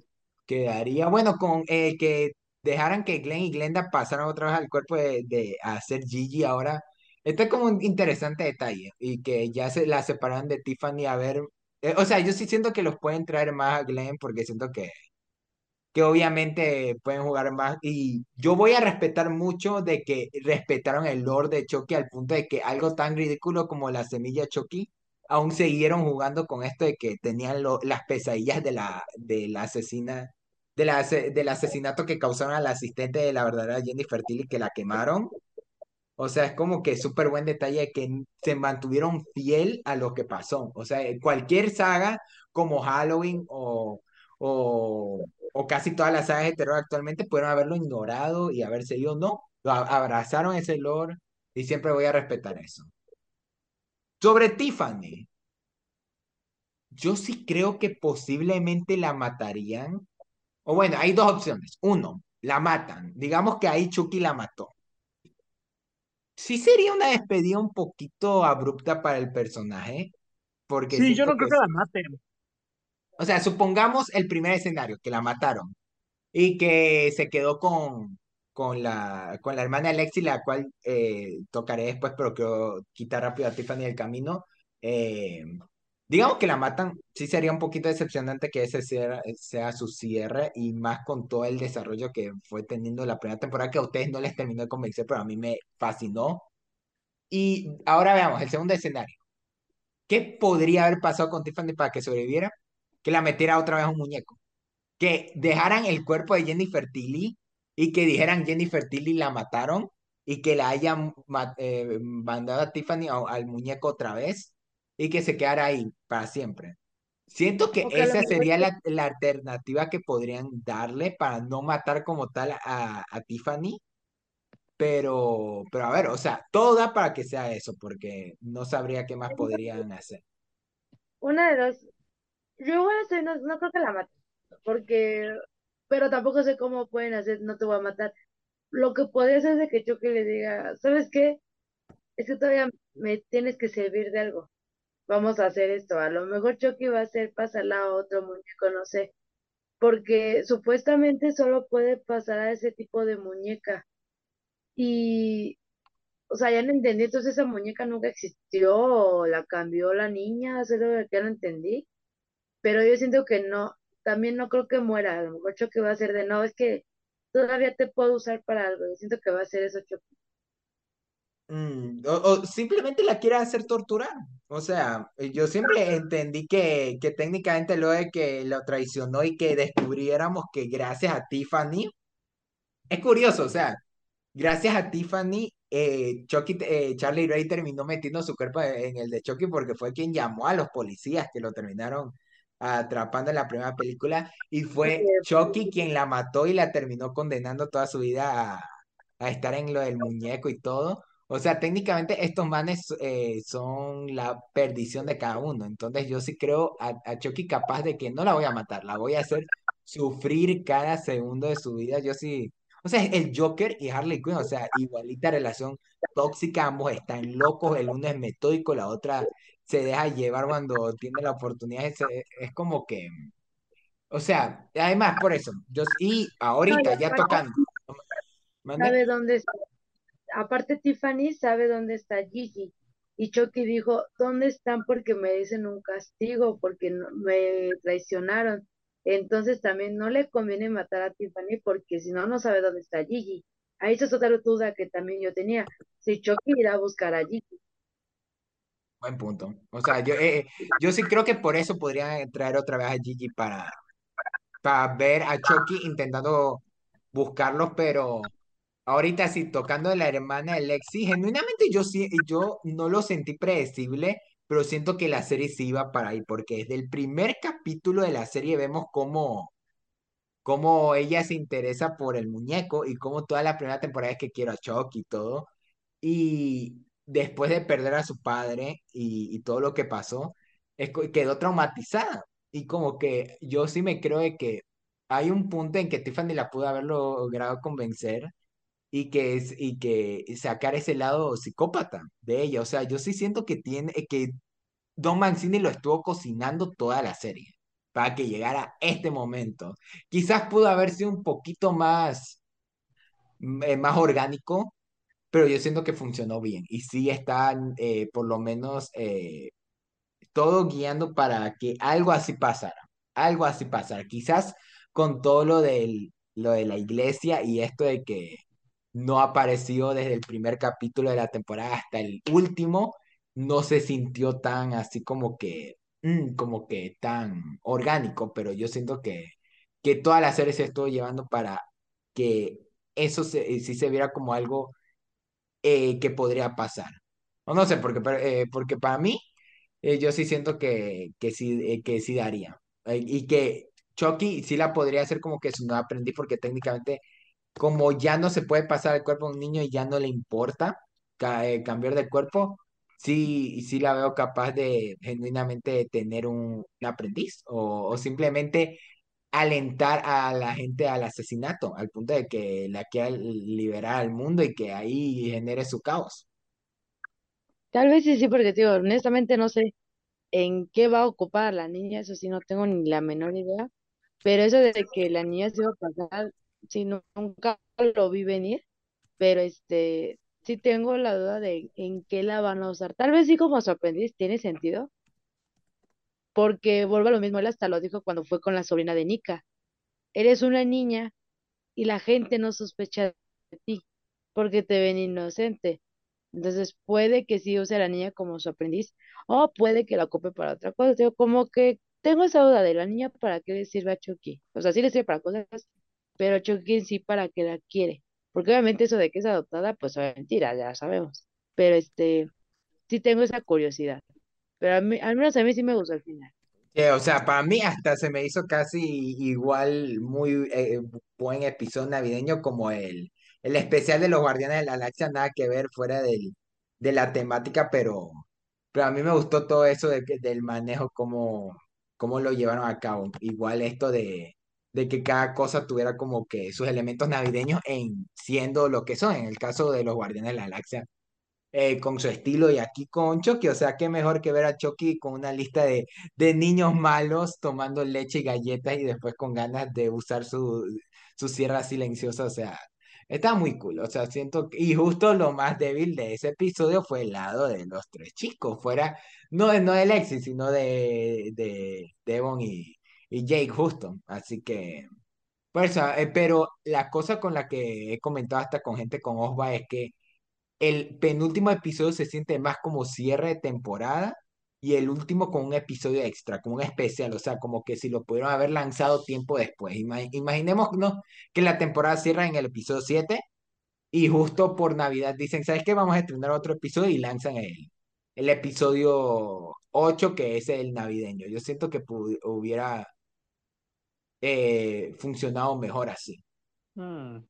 quedaría, bueno, con eh, que dejaran que Glenn y Glenda pasaran otra vez al cuerpo de, de hacer Gigi ahora. Este es como un interesante detalle y que ya se la separan de Tiffany a ver, eh, o sea, yo sí siento que los pueden traer más a Glenn porque siento que que obviamente pueden jugar más. Y yo voy a respetar mucho de que respetaron el lore de Chucky al punto de que algo tan ridículo como la semilla Chucky, aún siguieron jugando con esto de que tenían lo- las pesadillas de la, de la asesina, la, del asesinato que causaron al asistente de la verdadera Jennifer Tilly que la quemaron. O sea, es como que súper buen detalle de que se mantuvieron fiel a lo que pasó. O sea, cualquier saga como Halloween o, o, casi todas las sagas de terror actualmente pudieron haberlo ignorado y haber seguido. No, lo a- abrazaron ese lore y siempre voy a respetar eso. Sobre Tiffany, yo sí creo que posiblemente la matarían. O bueno, hay dos opciones. Uno, la matan. Digamos que ahí Chucky la mató. Sí sería una despedida un poquito abrupta para el personaje, porque Sí, yo no creo que, que la maten. o sea, supongamos el primer escenario, que la mataron y que se quedó con, con la, con la hermana Alexi, la cual eh, tocaré después, pero quiero quitar rápido a Tiffany del camino. Eh, Digamos que la matan, sí sería un poquito decepcionante que ese sea, sea su cierre y más con todo el desarrollo que fue teniendo la primera temporada que a ustedes no les terminó de convencer, pero a mí me fascinó. Y ahora veamos el segundo escenario. ¿Qué podría haber pasado con Tiffany para que sobreviviera? Que la metiera otra vez a un muñeco. Que dejaran el cuerpo de Jennifer Tilly y que dijeran Jennifer Tilly la mataron y que la hayan eh, mandado a Tiffany al muñeco otra vez y que se quedara ahí para siempre. Siento que esa sería la, la, alternativa que podrían darle para no matar como tal a, a Tiffany. Pero, pero a ver, o sea, todo da para que sea eso, porque no sabría qué más podrían hacer. Una de dos. Yo igual estoy, no, no creo que la mate, porque, pero tampoco sé cómo pueden hacer, no te voy a matar. Lo que podría hacer es de que Chucky le diga, ¿sabes qué? Es que todavía me tienes que servir de algo vamos a hacer esto. A lo mejor Chucky va a hacer pasarla a otro muñeco, no sé, porque supuestamente solo puede pasar a ese tipo de muñeca. Y, o sea, ya no entendí, entonces esa muñeca nunca existió, o la cambió la niña, eso es lo que no entendí. Pero yo siento que no, también no creo que muera, a lo mejor Chucky va a ser de, no, es que todavía te puedo usar para algo, yo siento que va a ser eso Chucky. Mm, o, simplemente la quiere hacer torturar. O sea, yo siempre entendí que, que técnicamente lo de que lo traicionó y que descubriéramos que gracias a Tiffany, es curioso, o sea, gracias a Tiffany, eh, Chucky, eh, Charlie Ray terminó metiendo su cuerpo en el de Chucky porque fue quien llamó a los policías que lo terminaron atrapando en la primera película y fue Chucky quien la mató y la terminó condenando toda su vida a, a estar en lo del muñeco y todo. O sea, técnicamente estos manes eh, son la perdición de cada uno. Entonces yo sí creo a, a, Chucky capaz de que no la voy a matar, la voy a hacer sufrir cada segundo de su vida. Yo sí, o sea, el Joker y Harley Quinn, o sea, igualita relación tóxica, ambos están locos, el uno es metódico, la otra se deja llevar cuando tiene la oportunidad. Es, es como que, o sea, además por eso, yo y ahorita ya tocando. ¿Sabe dónde está? Aparte Tiffany sabe dónde está Gigi. Y Chucky dijo, ¿dónde están? Porque me dicen un castigo, porque me traicionaron. Entonces también no le conviene matar a Tiffany porque si no, no sabe dónde está Gigi. Ahí es otra duda que también yo tenía. Si Chucky irá a buscar a Gigi. Buen punto. O sea, yo, eh, yo sí creo que por eso podría traer otra vez a Gigi para, para ver a Chucky intentando buscarlos, pero Ahorita sí, tocando de la hermana de Lexi, genuinamente yo sí, yo no lo sentí predecible, pero siento que la serie sí iba para ahí, porque desde el primer capítulo de la serie vemos cómo, cómo ella se interesa por el muñeco y cómo toda la primera temporada es que quiero a Chuck y todo. Y después de perder a su padre y, y todo lo que pasó, es, quedó traumatizada. Y como que yo sí me creo de que hay un punto en que Tiffany la pudo haber logrado convencer y que, es, y que sacar ese lado psicópata de ella. O sea, yo sí siento que tiene, que Don Mancini lo estuvo cocinando toda la serie para que llegara este momento. Quizás pudo haber sido un poquito más, mm, eh, más orgánico, pero yo siento que funcionó bien. Y sí están, eh, por lo menos, eh, todo guiando para que algo así pasara. Algo así pasara. Quizás con todo lo, del, lo de la iglesia y esto de que no apareció desde el primer capítulo de la temporada hasta el último, no se sintió tan así como que, mm, como que tan orgánico, pero yo siento que, que toda la serie se estuvo llevando para que eso se, sí se viera como algo eh, que podría pasar. O no sé, porque, eh, porque para mí, eh, yo sí siento que, que, sí, que sí daría. y que Chucky sí la podría hacer como que su nueva aprendiz, porque técnicamente como ya no se puede pasar el cuerpo a un niño y ya no le importa eh, cambiar de cuerpo, sí, sí la veo capaz de genuinamente tener un, aprendiz o, simplemente alentar a la gente al asesinato, al punto de que la quiera liberar al mundo y que ahí genere su caos. Tal vez sí, sí, porque digo, honestamente no sé en qué va a ocupar la niña, eso sí no tengo ni la menor idea, pero eso de que la niña se va a pasar sí, nunca lo vi venir, pero este, sí tengo la duda de en qué la van a usar. Tal vez sí como sorprendís, ¿tiene sentido? porque vuelve a lo mismo, él hasta lo dijo cuando fue con la sobrina de Nika. Eres una niña y la gente no sospecha de ti porque te ven inocente. Entonces puede que sí use a la niña como su aprendiz o puede que la ocupe para otra cosa. Como que tengo esa duda de la niña para qué le sirve a Chucky. O sea, sí le sirve para cosas, pero Chucky en sí para qué la quiere. Porque obviamente eso de que es adoptada, pues es mentira, ya sabemos. Pero este, sí tengo esa curiosidad. Pero a mí, al menos a mí sí me gustó el final. Eh, o sea, para mí hasta se me hizo casi igual muy eh, buen episodio navideño como el, el especial de los Guardianes de la Galaxia, nada que ver fuera del, de la temática, pero, pero a mí me gustó todo eso de, que- del manejo, cómo, cómo lo llevaron a cabo. Igual esto de, de que cada cosa tuviera como que sus elementos navideños en siendo lo que son, en el caso de los Guardianes de la Galaxia eh, con su estilo y aquí con Chucky. O sea, qué mejor que ver a Chucky con una lista de, de niños malos tomando leche y galletas y después con ganas de usar su, su sierra silenciosa. O sea, está muy cool. O sea, siento que- y justo lo más débil de ese episodio fue el lado de los tres chicos. Fuera, no, no de Lexi, sino de, de Devon y, y Jake justo. Así que... Por eso, eh, pero la cosa con la que he comentado hasta con gente con Osva es que el penúltimo episodio se siente más como cierre de temporada y el último con un episodio extra, como un especial, o sea, como que si lo pudieron haber lanzado tiempo después. Ima- imaginémonos que la temporada cierra en el episodio 7 y justo por Navidad dicen, ¿sabes qué? Vamos a estrenar otro episodio y lanzan el, el episodio 8 que es el navideño. Yo siento que hubiera eh, funcionado mejor así. Mm.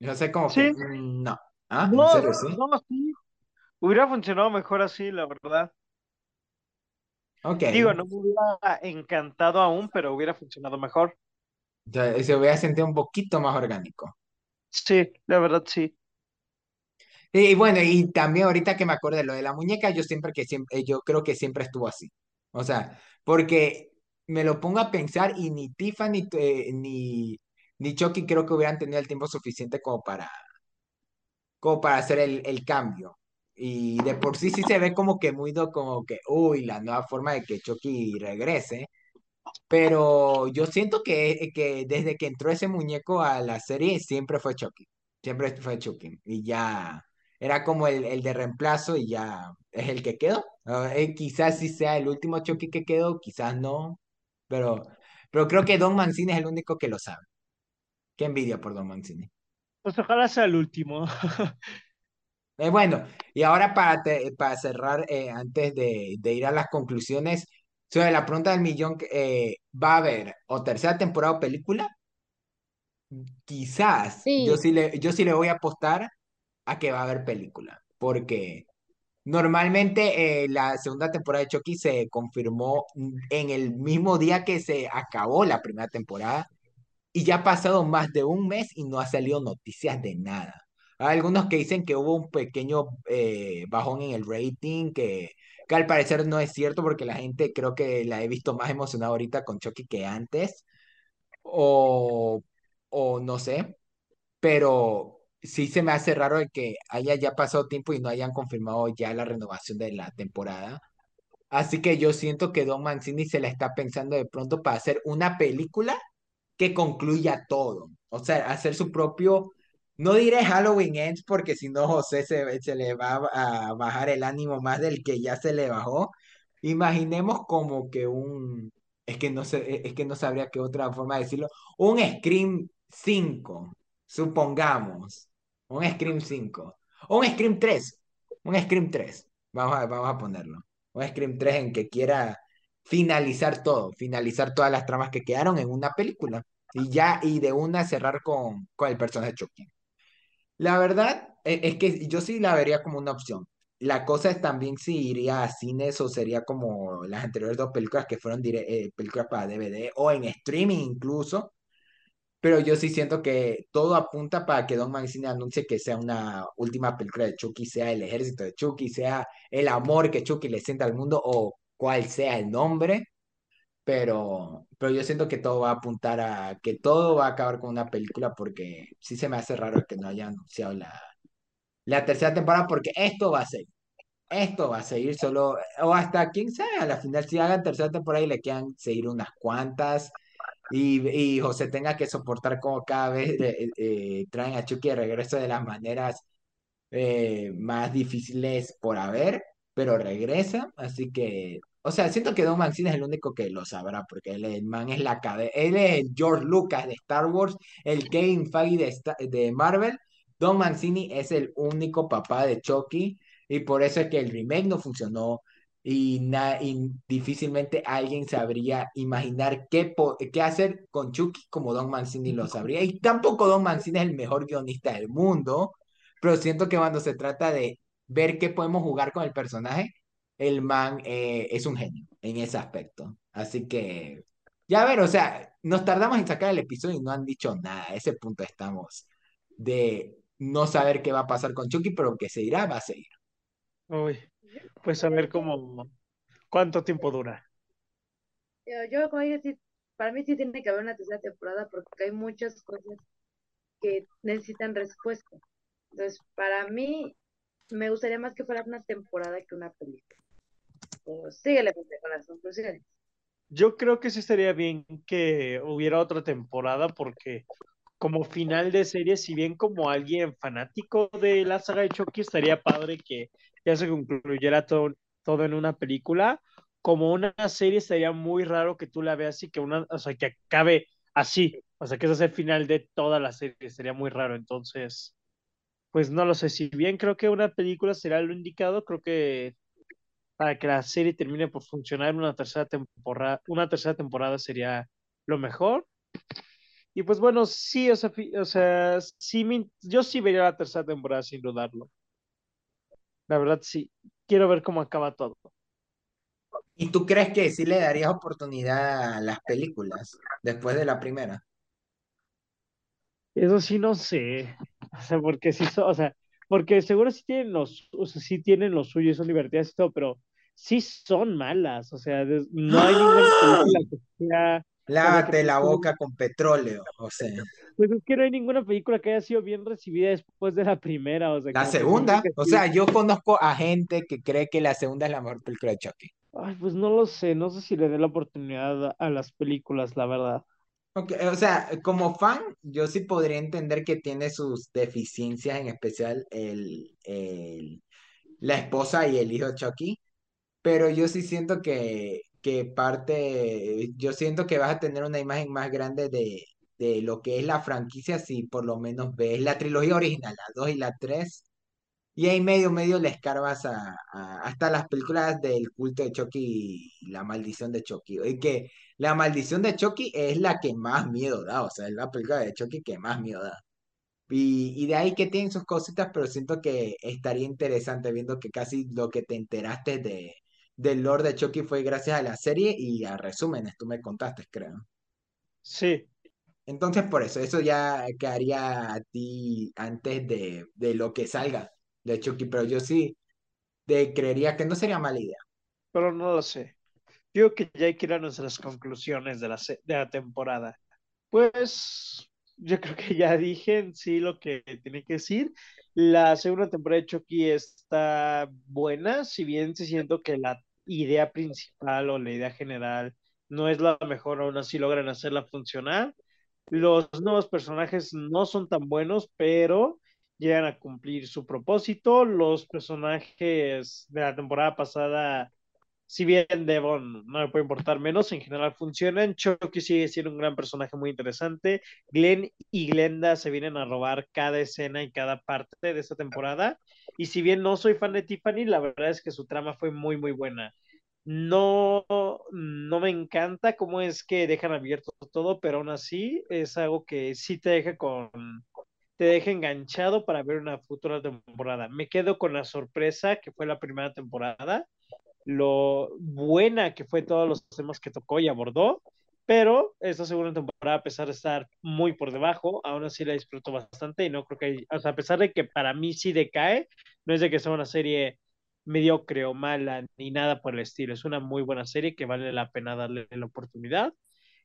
Yo sé que, Sí, mm, no. ¿Ah? ¿En no, serio, sí? no, sí. Hubiera funcionado mejor así, la verdad. Ok. Digo, no me hubiera encantado aún, pero hubiera funcionado mejor. Se hubiera sentido un poquito más orgánico. Sí, la verdad sí. Y bueno, y también ahorita que me acuerdo de lo de la muñeca, yo siempre que siempre, yo creo que siempre estuvo así. O sea, porque me lo pongo a pensar y ni Tiffany eh, ni, ni Chucky creo que hubieran tenido el tiempo suficiente como para, como para hacer el, el cambio. Y de por sí sí se ve como que muy do- como que, uy, la nueva forma de que Chucky regrese. Pero yo siento que, que desde que entró ese muñeco a la serie siempre fue Chucky. Siempre fue Chucky. Y ya era como el, el de reemplazo y ya es el que quedó. Ah, eh, quizás sí sea el último Chucky que quedó, quizás no. Pero, pero creo que Don Mancini es el único que lo sabe. Qué envidia por Don Mancini. Pues ojalá sea el último. Eh, bueno, y ahora para, te- para cerrar, eh, antes de, de ir a las conclusiones, sobre la pregunta del millón, eh, ¿va a haber o tercera temporada o película? Quizás yo Sí, sí le, yo sí le voy a apostar a que va a haber película, porque normalmente eh, la segunda temporada de Chucky se confirmó en el mismo día que se acabó la primera temporada y ya ha pasado más de un mes y no ha salido noticias de nada. Hay algunos que dicen que hubo un pequeño eh, bajón en el rating, que, que al parecer no es cierto porque la gente creo que la he visto más emocionada ahorita con Chucky que antes, o, o no sé pero sí se me hace raro de que haya ya pasado tiempo y no hayan confirmado ya la renovación de la temporada. Así que yo siento que Don Mancini se la está pensando de pronto para hacer una película que concluya todo. O sea, hacer su propio, no diré Halloween Ends porque si no José se, le va a bajar el ánimo más del que ya se le bajó. Imaginemos como que un, es que no sé, es que no sabría qué otra forma de decirlo, un Scream 5 supongamos, un Scream 5 o un Scream 3 un Scream 3 vamos a, vamos a ponerlo, un Scream 3 en que quiera finalizar todo, finalizar todas las tramas que quedaron en una película y ya, y de una cerrar con, con el personaje Chucky. La verdad e- es que yo sí la vería como una opción. La cosa es también si iría a cines o sería como las anteriores dos películas que fueron eh, películas para DVD o en streaming incluso. Pero yo sí siento que todo apunta para que Don Mancini anuncie que sea una última película de Chucky, sea el ejército de Chucky, sea el amor que Chucky le sienta al mundo o cuál sea el nombre pero, pero yo siento que todo va a apuntar a que todo va a acabar con una película porque sí se me hace raro que no haya anunciado la, la tercera temporada porque esto va a ser. esto va a seguir solo, o hasta quién sabe, a la final si hagan tercera temporada y le quedan seguir unas cuantas, y, y José tenga que soportar como cada vez eh, eh, traen a Chucky de regreso de las maneras eh, más difíciles por haber, pero regresa, así que, o sea, siento que Don Mancini es el único que lo sabrá, porque él, el man es la cabeza, él es el George Lucas de Star Wars, el Kevin Feige de, Sta- de Marvel, Don Mancini es el único papá de Chucky, y por eso es que el remake no funcionó, y, na- y difícilmente alguien sabría imaginar qué, qué hacer con Chucky como Don Mancini lo sabría, y tampoco Don Mancini es el mejor guionista del mundo, pero siento que cuando se trata de ver qué podemos jugar con el personaje, el man eh, es un genio en ese aspecto. Así que, ya a ver, o sea, nos tardamos en sacar el episodio y no han dicho nada. A ese punto estamos de no saber qué va a pasar con Chucky, pero que se irá, va a seguir. Uy, pues a ver cómo, cuánto tiempo dura. yo, yo como digo, sí, para mí sí tiene que haber una tercera temporada porque hay muchas cosas que necesitan respuesta. Entonces, para mí, me gustaría más que fuera una temporada que una película. Pero síguele con las conclusiones. Yo creo que sí estaría bien que hubiera otra temporada porque como final de serie, si bien como alguien fanático de la saga de Chucky, estaría padre que ya se concluyera todo, todo en una película. Como una serie estaría muy raro que tú la veas y que una, o sea, que acabe así. O sea, que ese es el final de toda la serie, sería muy raro. Entonces, pues no lo sé. Si bien creo que una película será lo indicado, creo que para que la serie termine por funcionar una tercera temporada, una tercera temporada sería lo mejor. Y pues bueno, sí, o sea, o sea, sí me- yo sí vería la tercera temporada sin dudarlo. La verdad, sí. Quiero ver cómo acaba todo. ¿Y tú crees que sí le darías oportunidad a las películas después de la primera? Eso sí no sé. O sea, porque sí, so- o sea, porque seguro sí tienen los, o sea, sí tienen los suyos, son divertidas y todo, pero sí son malas. O sea, no hay ninguna ¡Ah! película que sea, Lávate la boca con petróleo, o sea, pues es que no hay ninguna película que haya sido bien recibida después de la primera. O sea, la segunda, que o sea, yo conozco a gente que cree que la segunda es la mejor película de Chucky. Ay, pues no lo sé, no sé si le dé la oportunidad a, las películas, la verdad. Ok, o sea, como fan, yo sí podría entender que tiene sus deficiencias, en especial el, el- la esposa y el hijo de Chucky, pero yo sí siento que, que parte, yo siento que vas a tener una imagen más grande de, de lo que es la franquicia si por lo menos ves la trilogía original, la 2 y la 3 y ahí medio, medio le escarbas a- hasta las películas del culto de Chucky y la maldición de Chucky. Y que la maldición de Chucky es la que más miedo da, o sea, es la película de Chucky que más miedo da. Y, y de ahí que tienen sus cositas, pero siento que estaría interesante viendo que casi lo que te enteraste de, del Lord de Chucky fue gracias a la serie y a resúmenes, tú me contaste, creo. Sí, Entonces, por eso, eso ya quedaría a ti antes de, de lo que salga de Chucky, pero yo sí. de creería que no sería mala idea. pero no lo sé. Digo que ya hay que ir a nuestras conclusiones de la, de la temporada. Pues yo creo que ya dije en sí lo que tiene que decir. La segunda temporada de Chucky está buena, si bien sí siento que la idea principal o la idea general no es la mejor, aún así logran hacerla funcionar. Los nuevos personajes no son tan buenos, pero llegan a cumplir su propósito. Los personajes de la temporada pasada si bien Devon no me puede importar menos, en general funcionan. Chucky sigue siendo un gran personaje muy interesante. Glenn y Glenda se vienen a robar cada escena y cada parte de esta temporada. Y si bien no soy fan de Tiffany, la verdad es que su trama fue muy, muy buena. No, no me encanta cómo es que dejan abierto todo, pero aún así es algo que sí te deja con, te deja enganchado para ver una futura temporada. Me quedo con la sorpresa que fue la primera temporada lo buena que fue todos los temas que tocó y abordó, pero esta segunda temporada, a pesar de estar muy por debajo, aún así la disfruto bastante y no creo que, a pesar de que para mí sí decae, no es de que sea una serie mediocre o mala ni nada por el estilo, es una muy buena serie que vale la pena darle la oportunidad.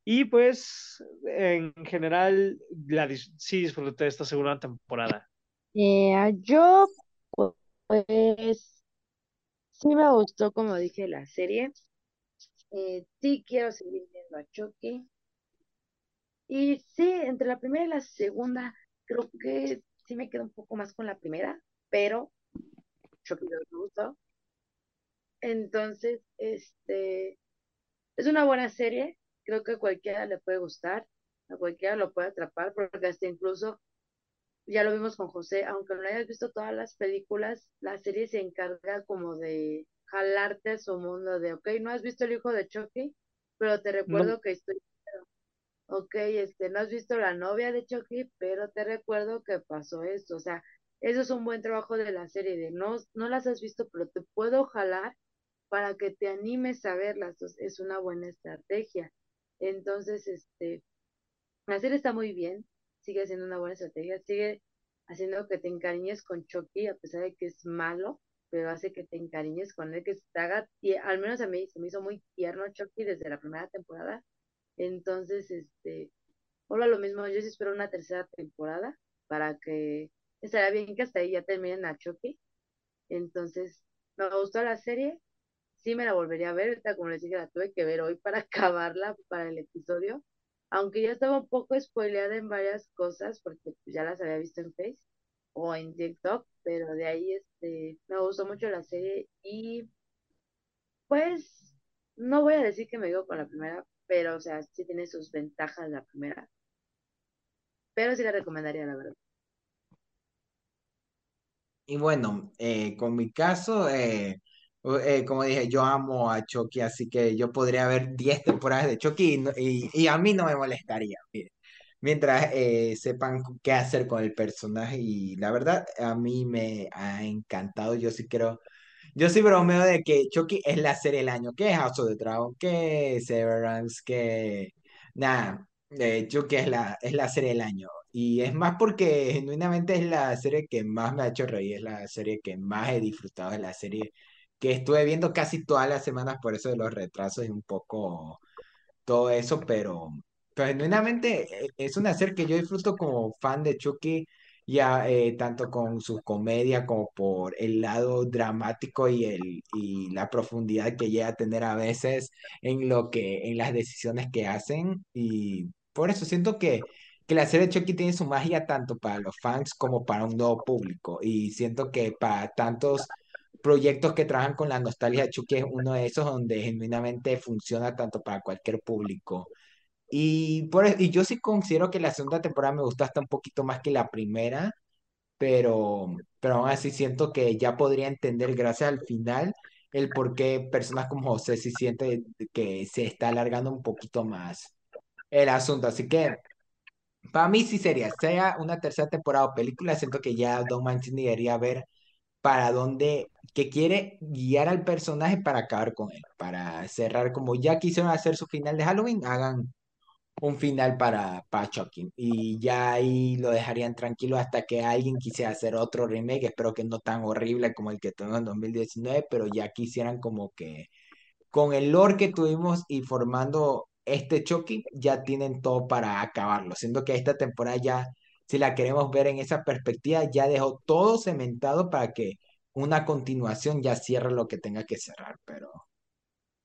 Y pues, en general, la, sí disfruté esta segunda temporada. Eh, yo, pues, Sí me gustó, como dije, la serie. Eh, sí quiero seguir viendo a Chucky. Y sí, entre la primera y la segunda, creo que sí me quedo un poco más con la primera, pero Chucky me gustó. Entonces, este, es una buena serie. Creo que a cualquiera le puede gustar, a cualquiera lo puede atrapar, porque hasta incluso, ya lo vimos con José, aunque no hayas visto todas las películas, la serie se encarga como de jalarte a su mundo de, ok, no has visto el hijo de Chucky, pero te recuerdo que estoy ok, este, no has visto la novia de Chucky, pero te recuerdo que pasó esto. O sea, eso es un buen trabajo de la serie, de no, no las has visto, pero te puedo jalar para que te animes a verlas. Es una buena estrategia. Entonces, este, la serie está muy bien, sigue siendo una buena estrategia, sigue haciendo que te encariñes con Chucky, a pesar de que es malo, pero hace que te encariñes con él, que te haga, y al menos a mí se me hizo muy tierno Chucky desde la primera temporada entonces, este, hola lo mismo, yo sí espero una tercera temporada para que estaría bien que hasta ahí ya terminen a Chucky. Entonces, me gustó la serie, sí me la volvería a ver, como les dije, la tuve que ver hoy para acabarla para el episodio, aunque ya estaba un poco spoileada en varias cosas, porque ya las había visto en Face o en TikTok, pero de ahí este, me gustó mucho la serie y pues no voy a decir que me digo con la primera, pero o sea, sí tiene sus ventajas la primera. Pero sí la recomendaría, la verdad. Y bueno, eh, con mi caso, eh, eh, como dije, yo amo a Chucky, así que yo podría ver 10 temporadas de Chucky y, y, a mí no me molestaría. Mientras sepan qué hacer con el personaje y la verdad, a mí me ha encantado. Yo sí quiero yo sí bromeo de que Chucky es la serie del año, que House of the Dragon, que Severance, que nada, eh, Chucky es la, es la serie del año. Y es más porque genuinamente es la serie que más me ha hecho reír, es la serie que más he disfrutado, es la serie que estuve viendo casi todas las semanas, por eso de los retrasos y un poco todo eso, pero, pero genuinamente eh, es una serie que yo disfruto como fan de Chucky ya eh, tanto con su comedia como por el lado dramático y, el, y la profundidad que llega a tener a veces en, lo que, en las decisiones que hacen. Y por eso siento que, que la serie de Chucky tiene su magia tanto para los fans como para un nuevo público. Y siento que para tantos proyectos que trabajan con la nostalgia de Chucky es uno de esos donde genuinamente funciona tanto para cualquier público. Y, por, e, y yo sí considero que la segunda temporada me gustó hasta un poquito más que la primera, pero, pero aún así siento que ya podría entender gracias al final el por qué personas como José sí siente que se está alargando un poquito más el asunto. Así que para mí sí sería, sea una tercera temporada o película, siento que ya Don Mancini debería ver para dónde, que quiere guiar al personaje para acabar con él, para cerrar como ya quisieron hacer su final de Halloween, hagan un final para, para Chucky. Y ya ahí lo dejarían tranquilo hasta que alguien quisiera hacer otro remake. Espero que no tan horrible como el que tuvimos en 2019, pero ya quisieran como que con el lore que tuvimos y formando este Chucky, ya tienen todo para acabarlo. Siendo que esta temporada ya, si la queremos ver en esa perspectiva, ya dejó todo cementado para que una continuación ya cierre lo que tenga que cerrar, pero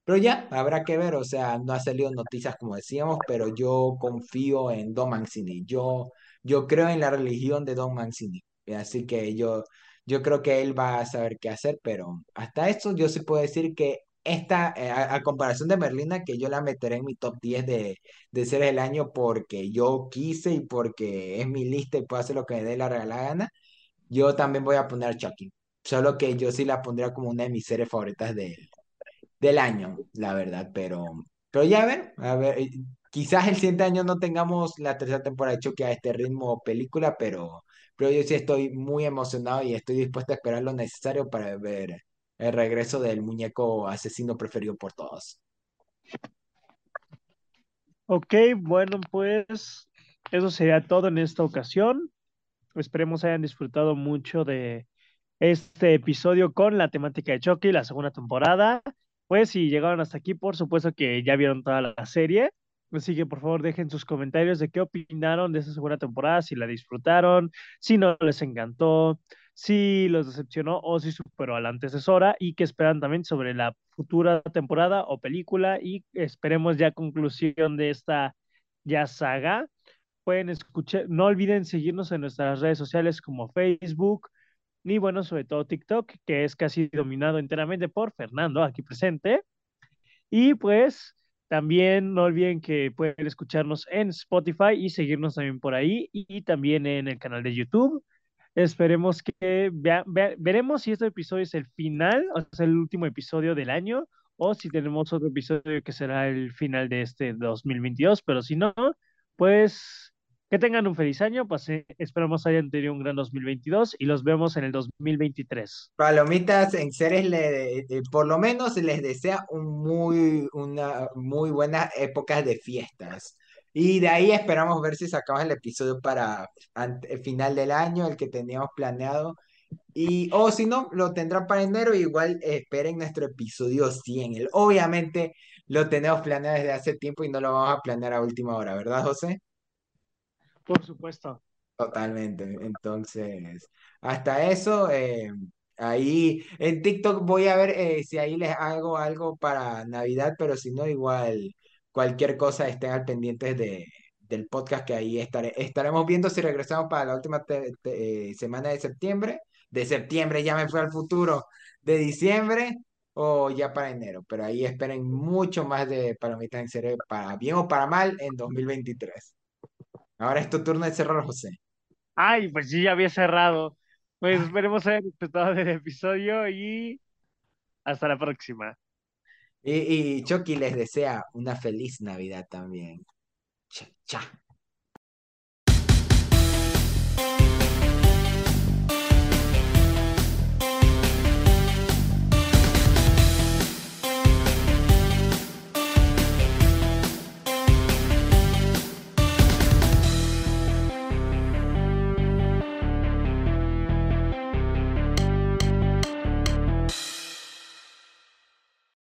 pero ya, habrá que ver, o sea, no ha salido noticias como decíamos, pero yo confío en Don Mancini. Yo, yo creo en la religión de Don Mancini. Así que yo, yo creo que él va a saber qué hacer, pero hasta esto yo sí puedo decir que esta, eh, a, comparación de Merlina, que yo la meteré en mi top 10 de, de seres del año porque yo quise y porque es mi lista y puedo hacer lo que me dé la regalada gana, yo también voy a poner Chucky. Solo que yo sí la pondría como una de mis series favoritas de del año, la verdad, pero, pero ya a ver, a ver, quizás el siguiente año no tengamos la tercera temporada de Chucky a este ritmo película, pero, pero yo sí estoy muy emocionado y estoy dispuesto a esperar lo necesario para ver el regreso del muñeco asesino preferido por todos. Ok, bueno, pues eso sería todo en esta ocasión. Esperemos hayan disfrutado mucho de este episodio con la temática de Chucky, la segunda temporada. Pues si llegaron hasta aquí, por supuesto que ya vieron toda la serie. Así que por favor dejen sus comentarios de qué opinaron de esta segunda temporada, si la disfrutaron, si no les encantó, si los decepcionó o si superó a la antecesora y qué esperan también sobre la futura temporada o película y esperemos ya conclusión de esta ya saga. Pueden escuchar, no olviden seguirnos en nuestras redes sociales como Facebook, ni bueno, sobre todo TikTok, que es casi dominado enteramente por Fernando, aquí presente. Y pues también no olviden que pueden escucharnos en Spotify y seguirnos también por ahí y también en el canal de YouTube. Esperemos que vea, veremos si este episodio es el final, o sea, el último episodio del año, o si tenemos otro episodio que será el final de este 2022, pero si no, pues que tengan un feliz año, pues eh, esperamos hayan tenido un gran 2022 y los vemos en el 2023. Palomitas en seres, le, por lo menos les desea un muy, una muy buena época de fiestas. Y de ahí esperamos ver si sacamos el episodio para el final del año, el que teníamos planeado. Y, o si no, lo tendrán para enero. Igual esperen nuestro episodio 100. El, obviamente lo tenemos planeado desde hace tiempo y no lo vamos a planear a última hora, ¿verdad, José? Por supuesto. Totalmente. Entonces, hasta eso, eh, ahí en TikTok voy a ver eh, si ahí les hago algo para Navidad, pero si no, igual cualquier cosa estén al pendiente de, del podcast que ahí estaré, estaremos viendo si regresamos para la última eh, semana de septiembre. De septiembre ya me fue al futuro, de diciembre o ya para enero, pero ahí esperen mucho más de Palomitas en Serio, para bien o para mal, en 2023. Ahora es tu turno de cerrar, José. Ay, pues sí, ya había cerrado. Pues esperemos haber disfrutado del episodio y hasta la próxima. Y, y Chucky les desea una feliz Navidad también. Cha.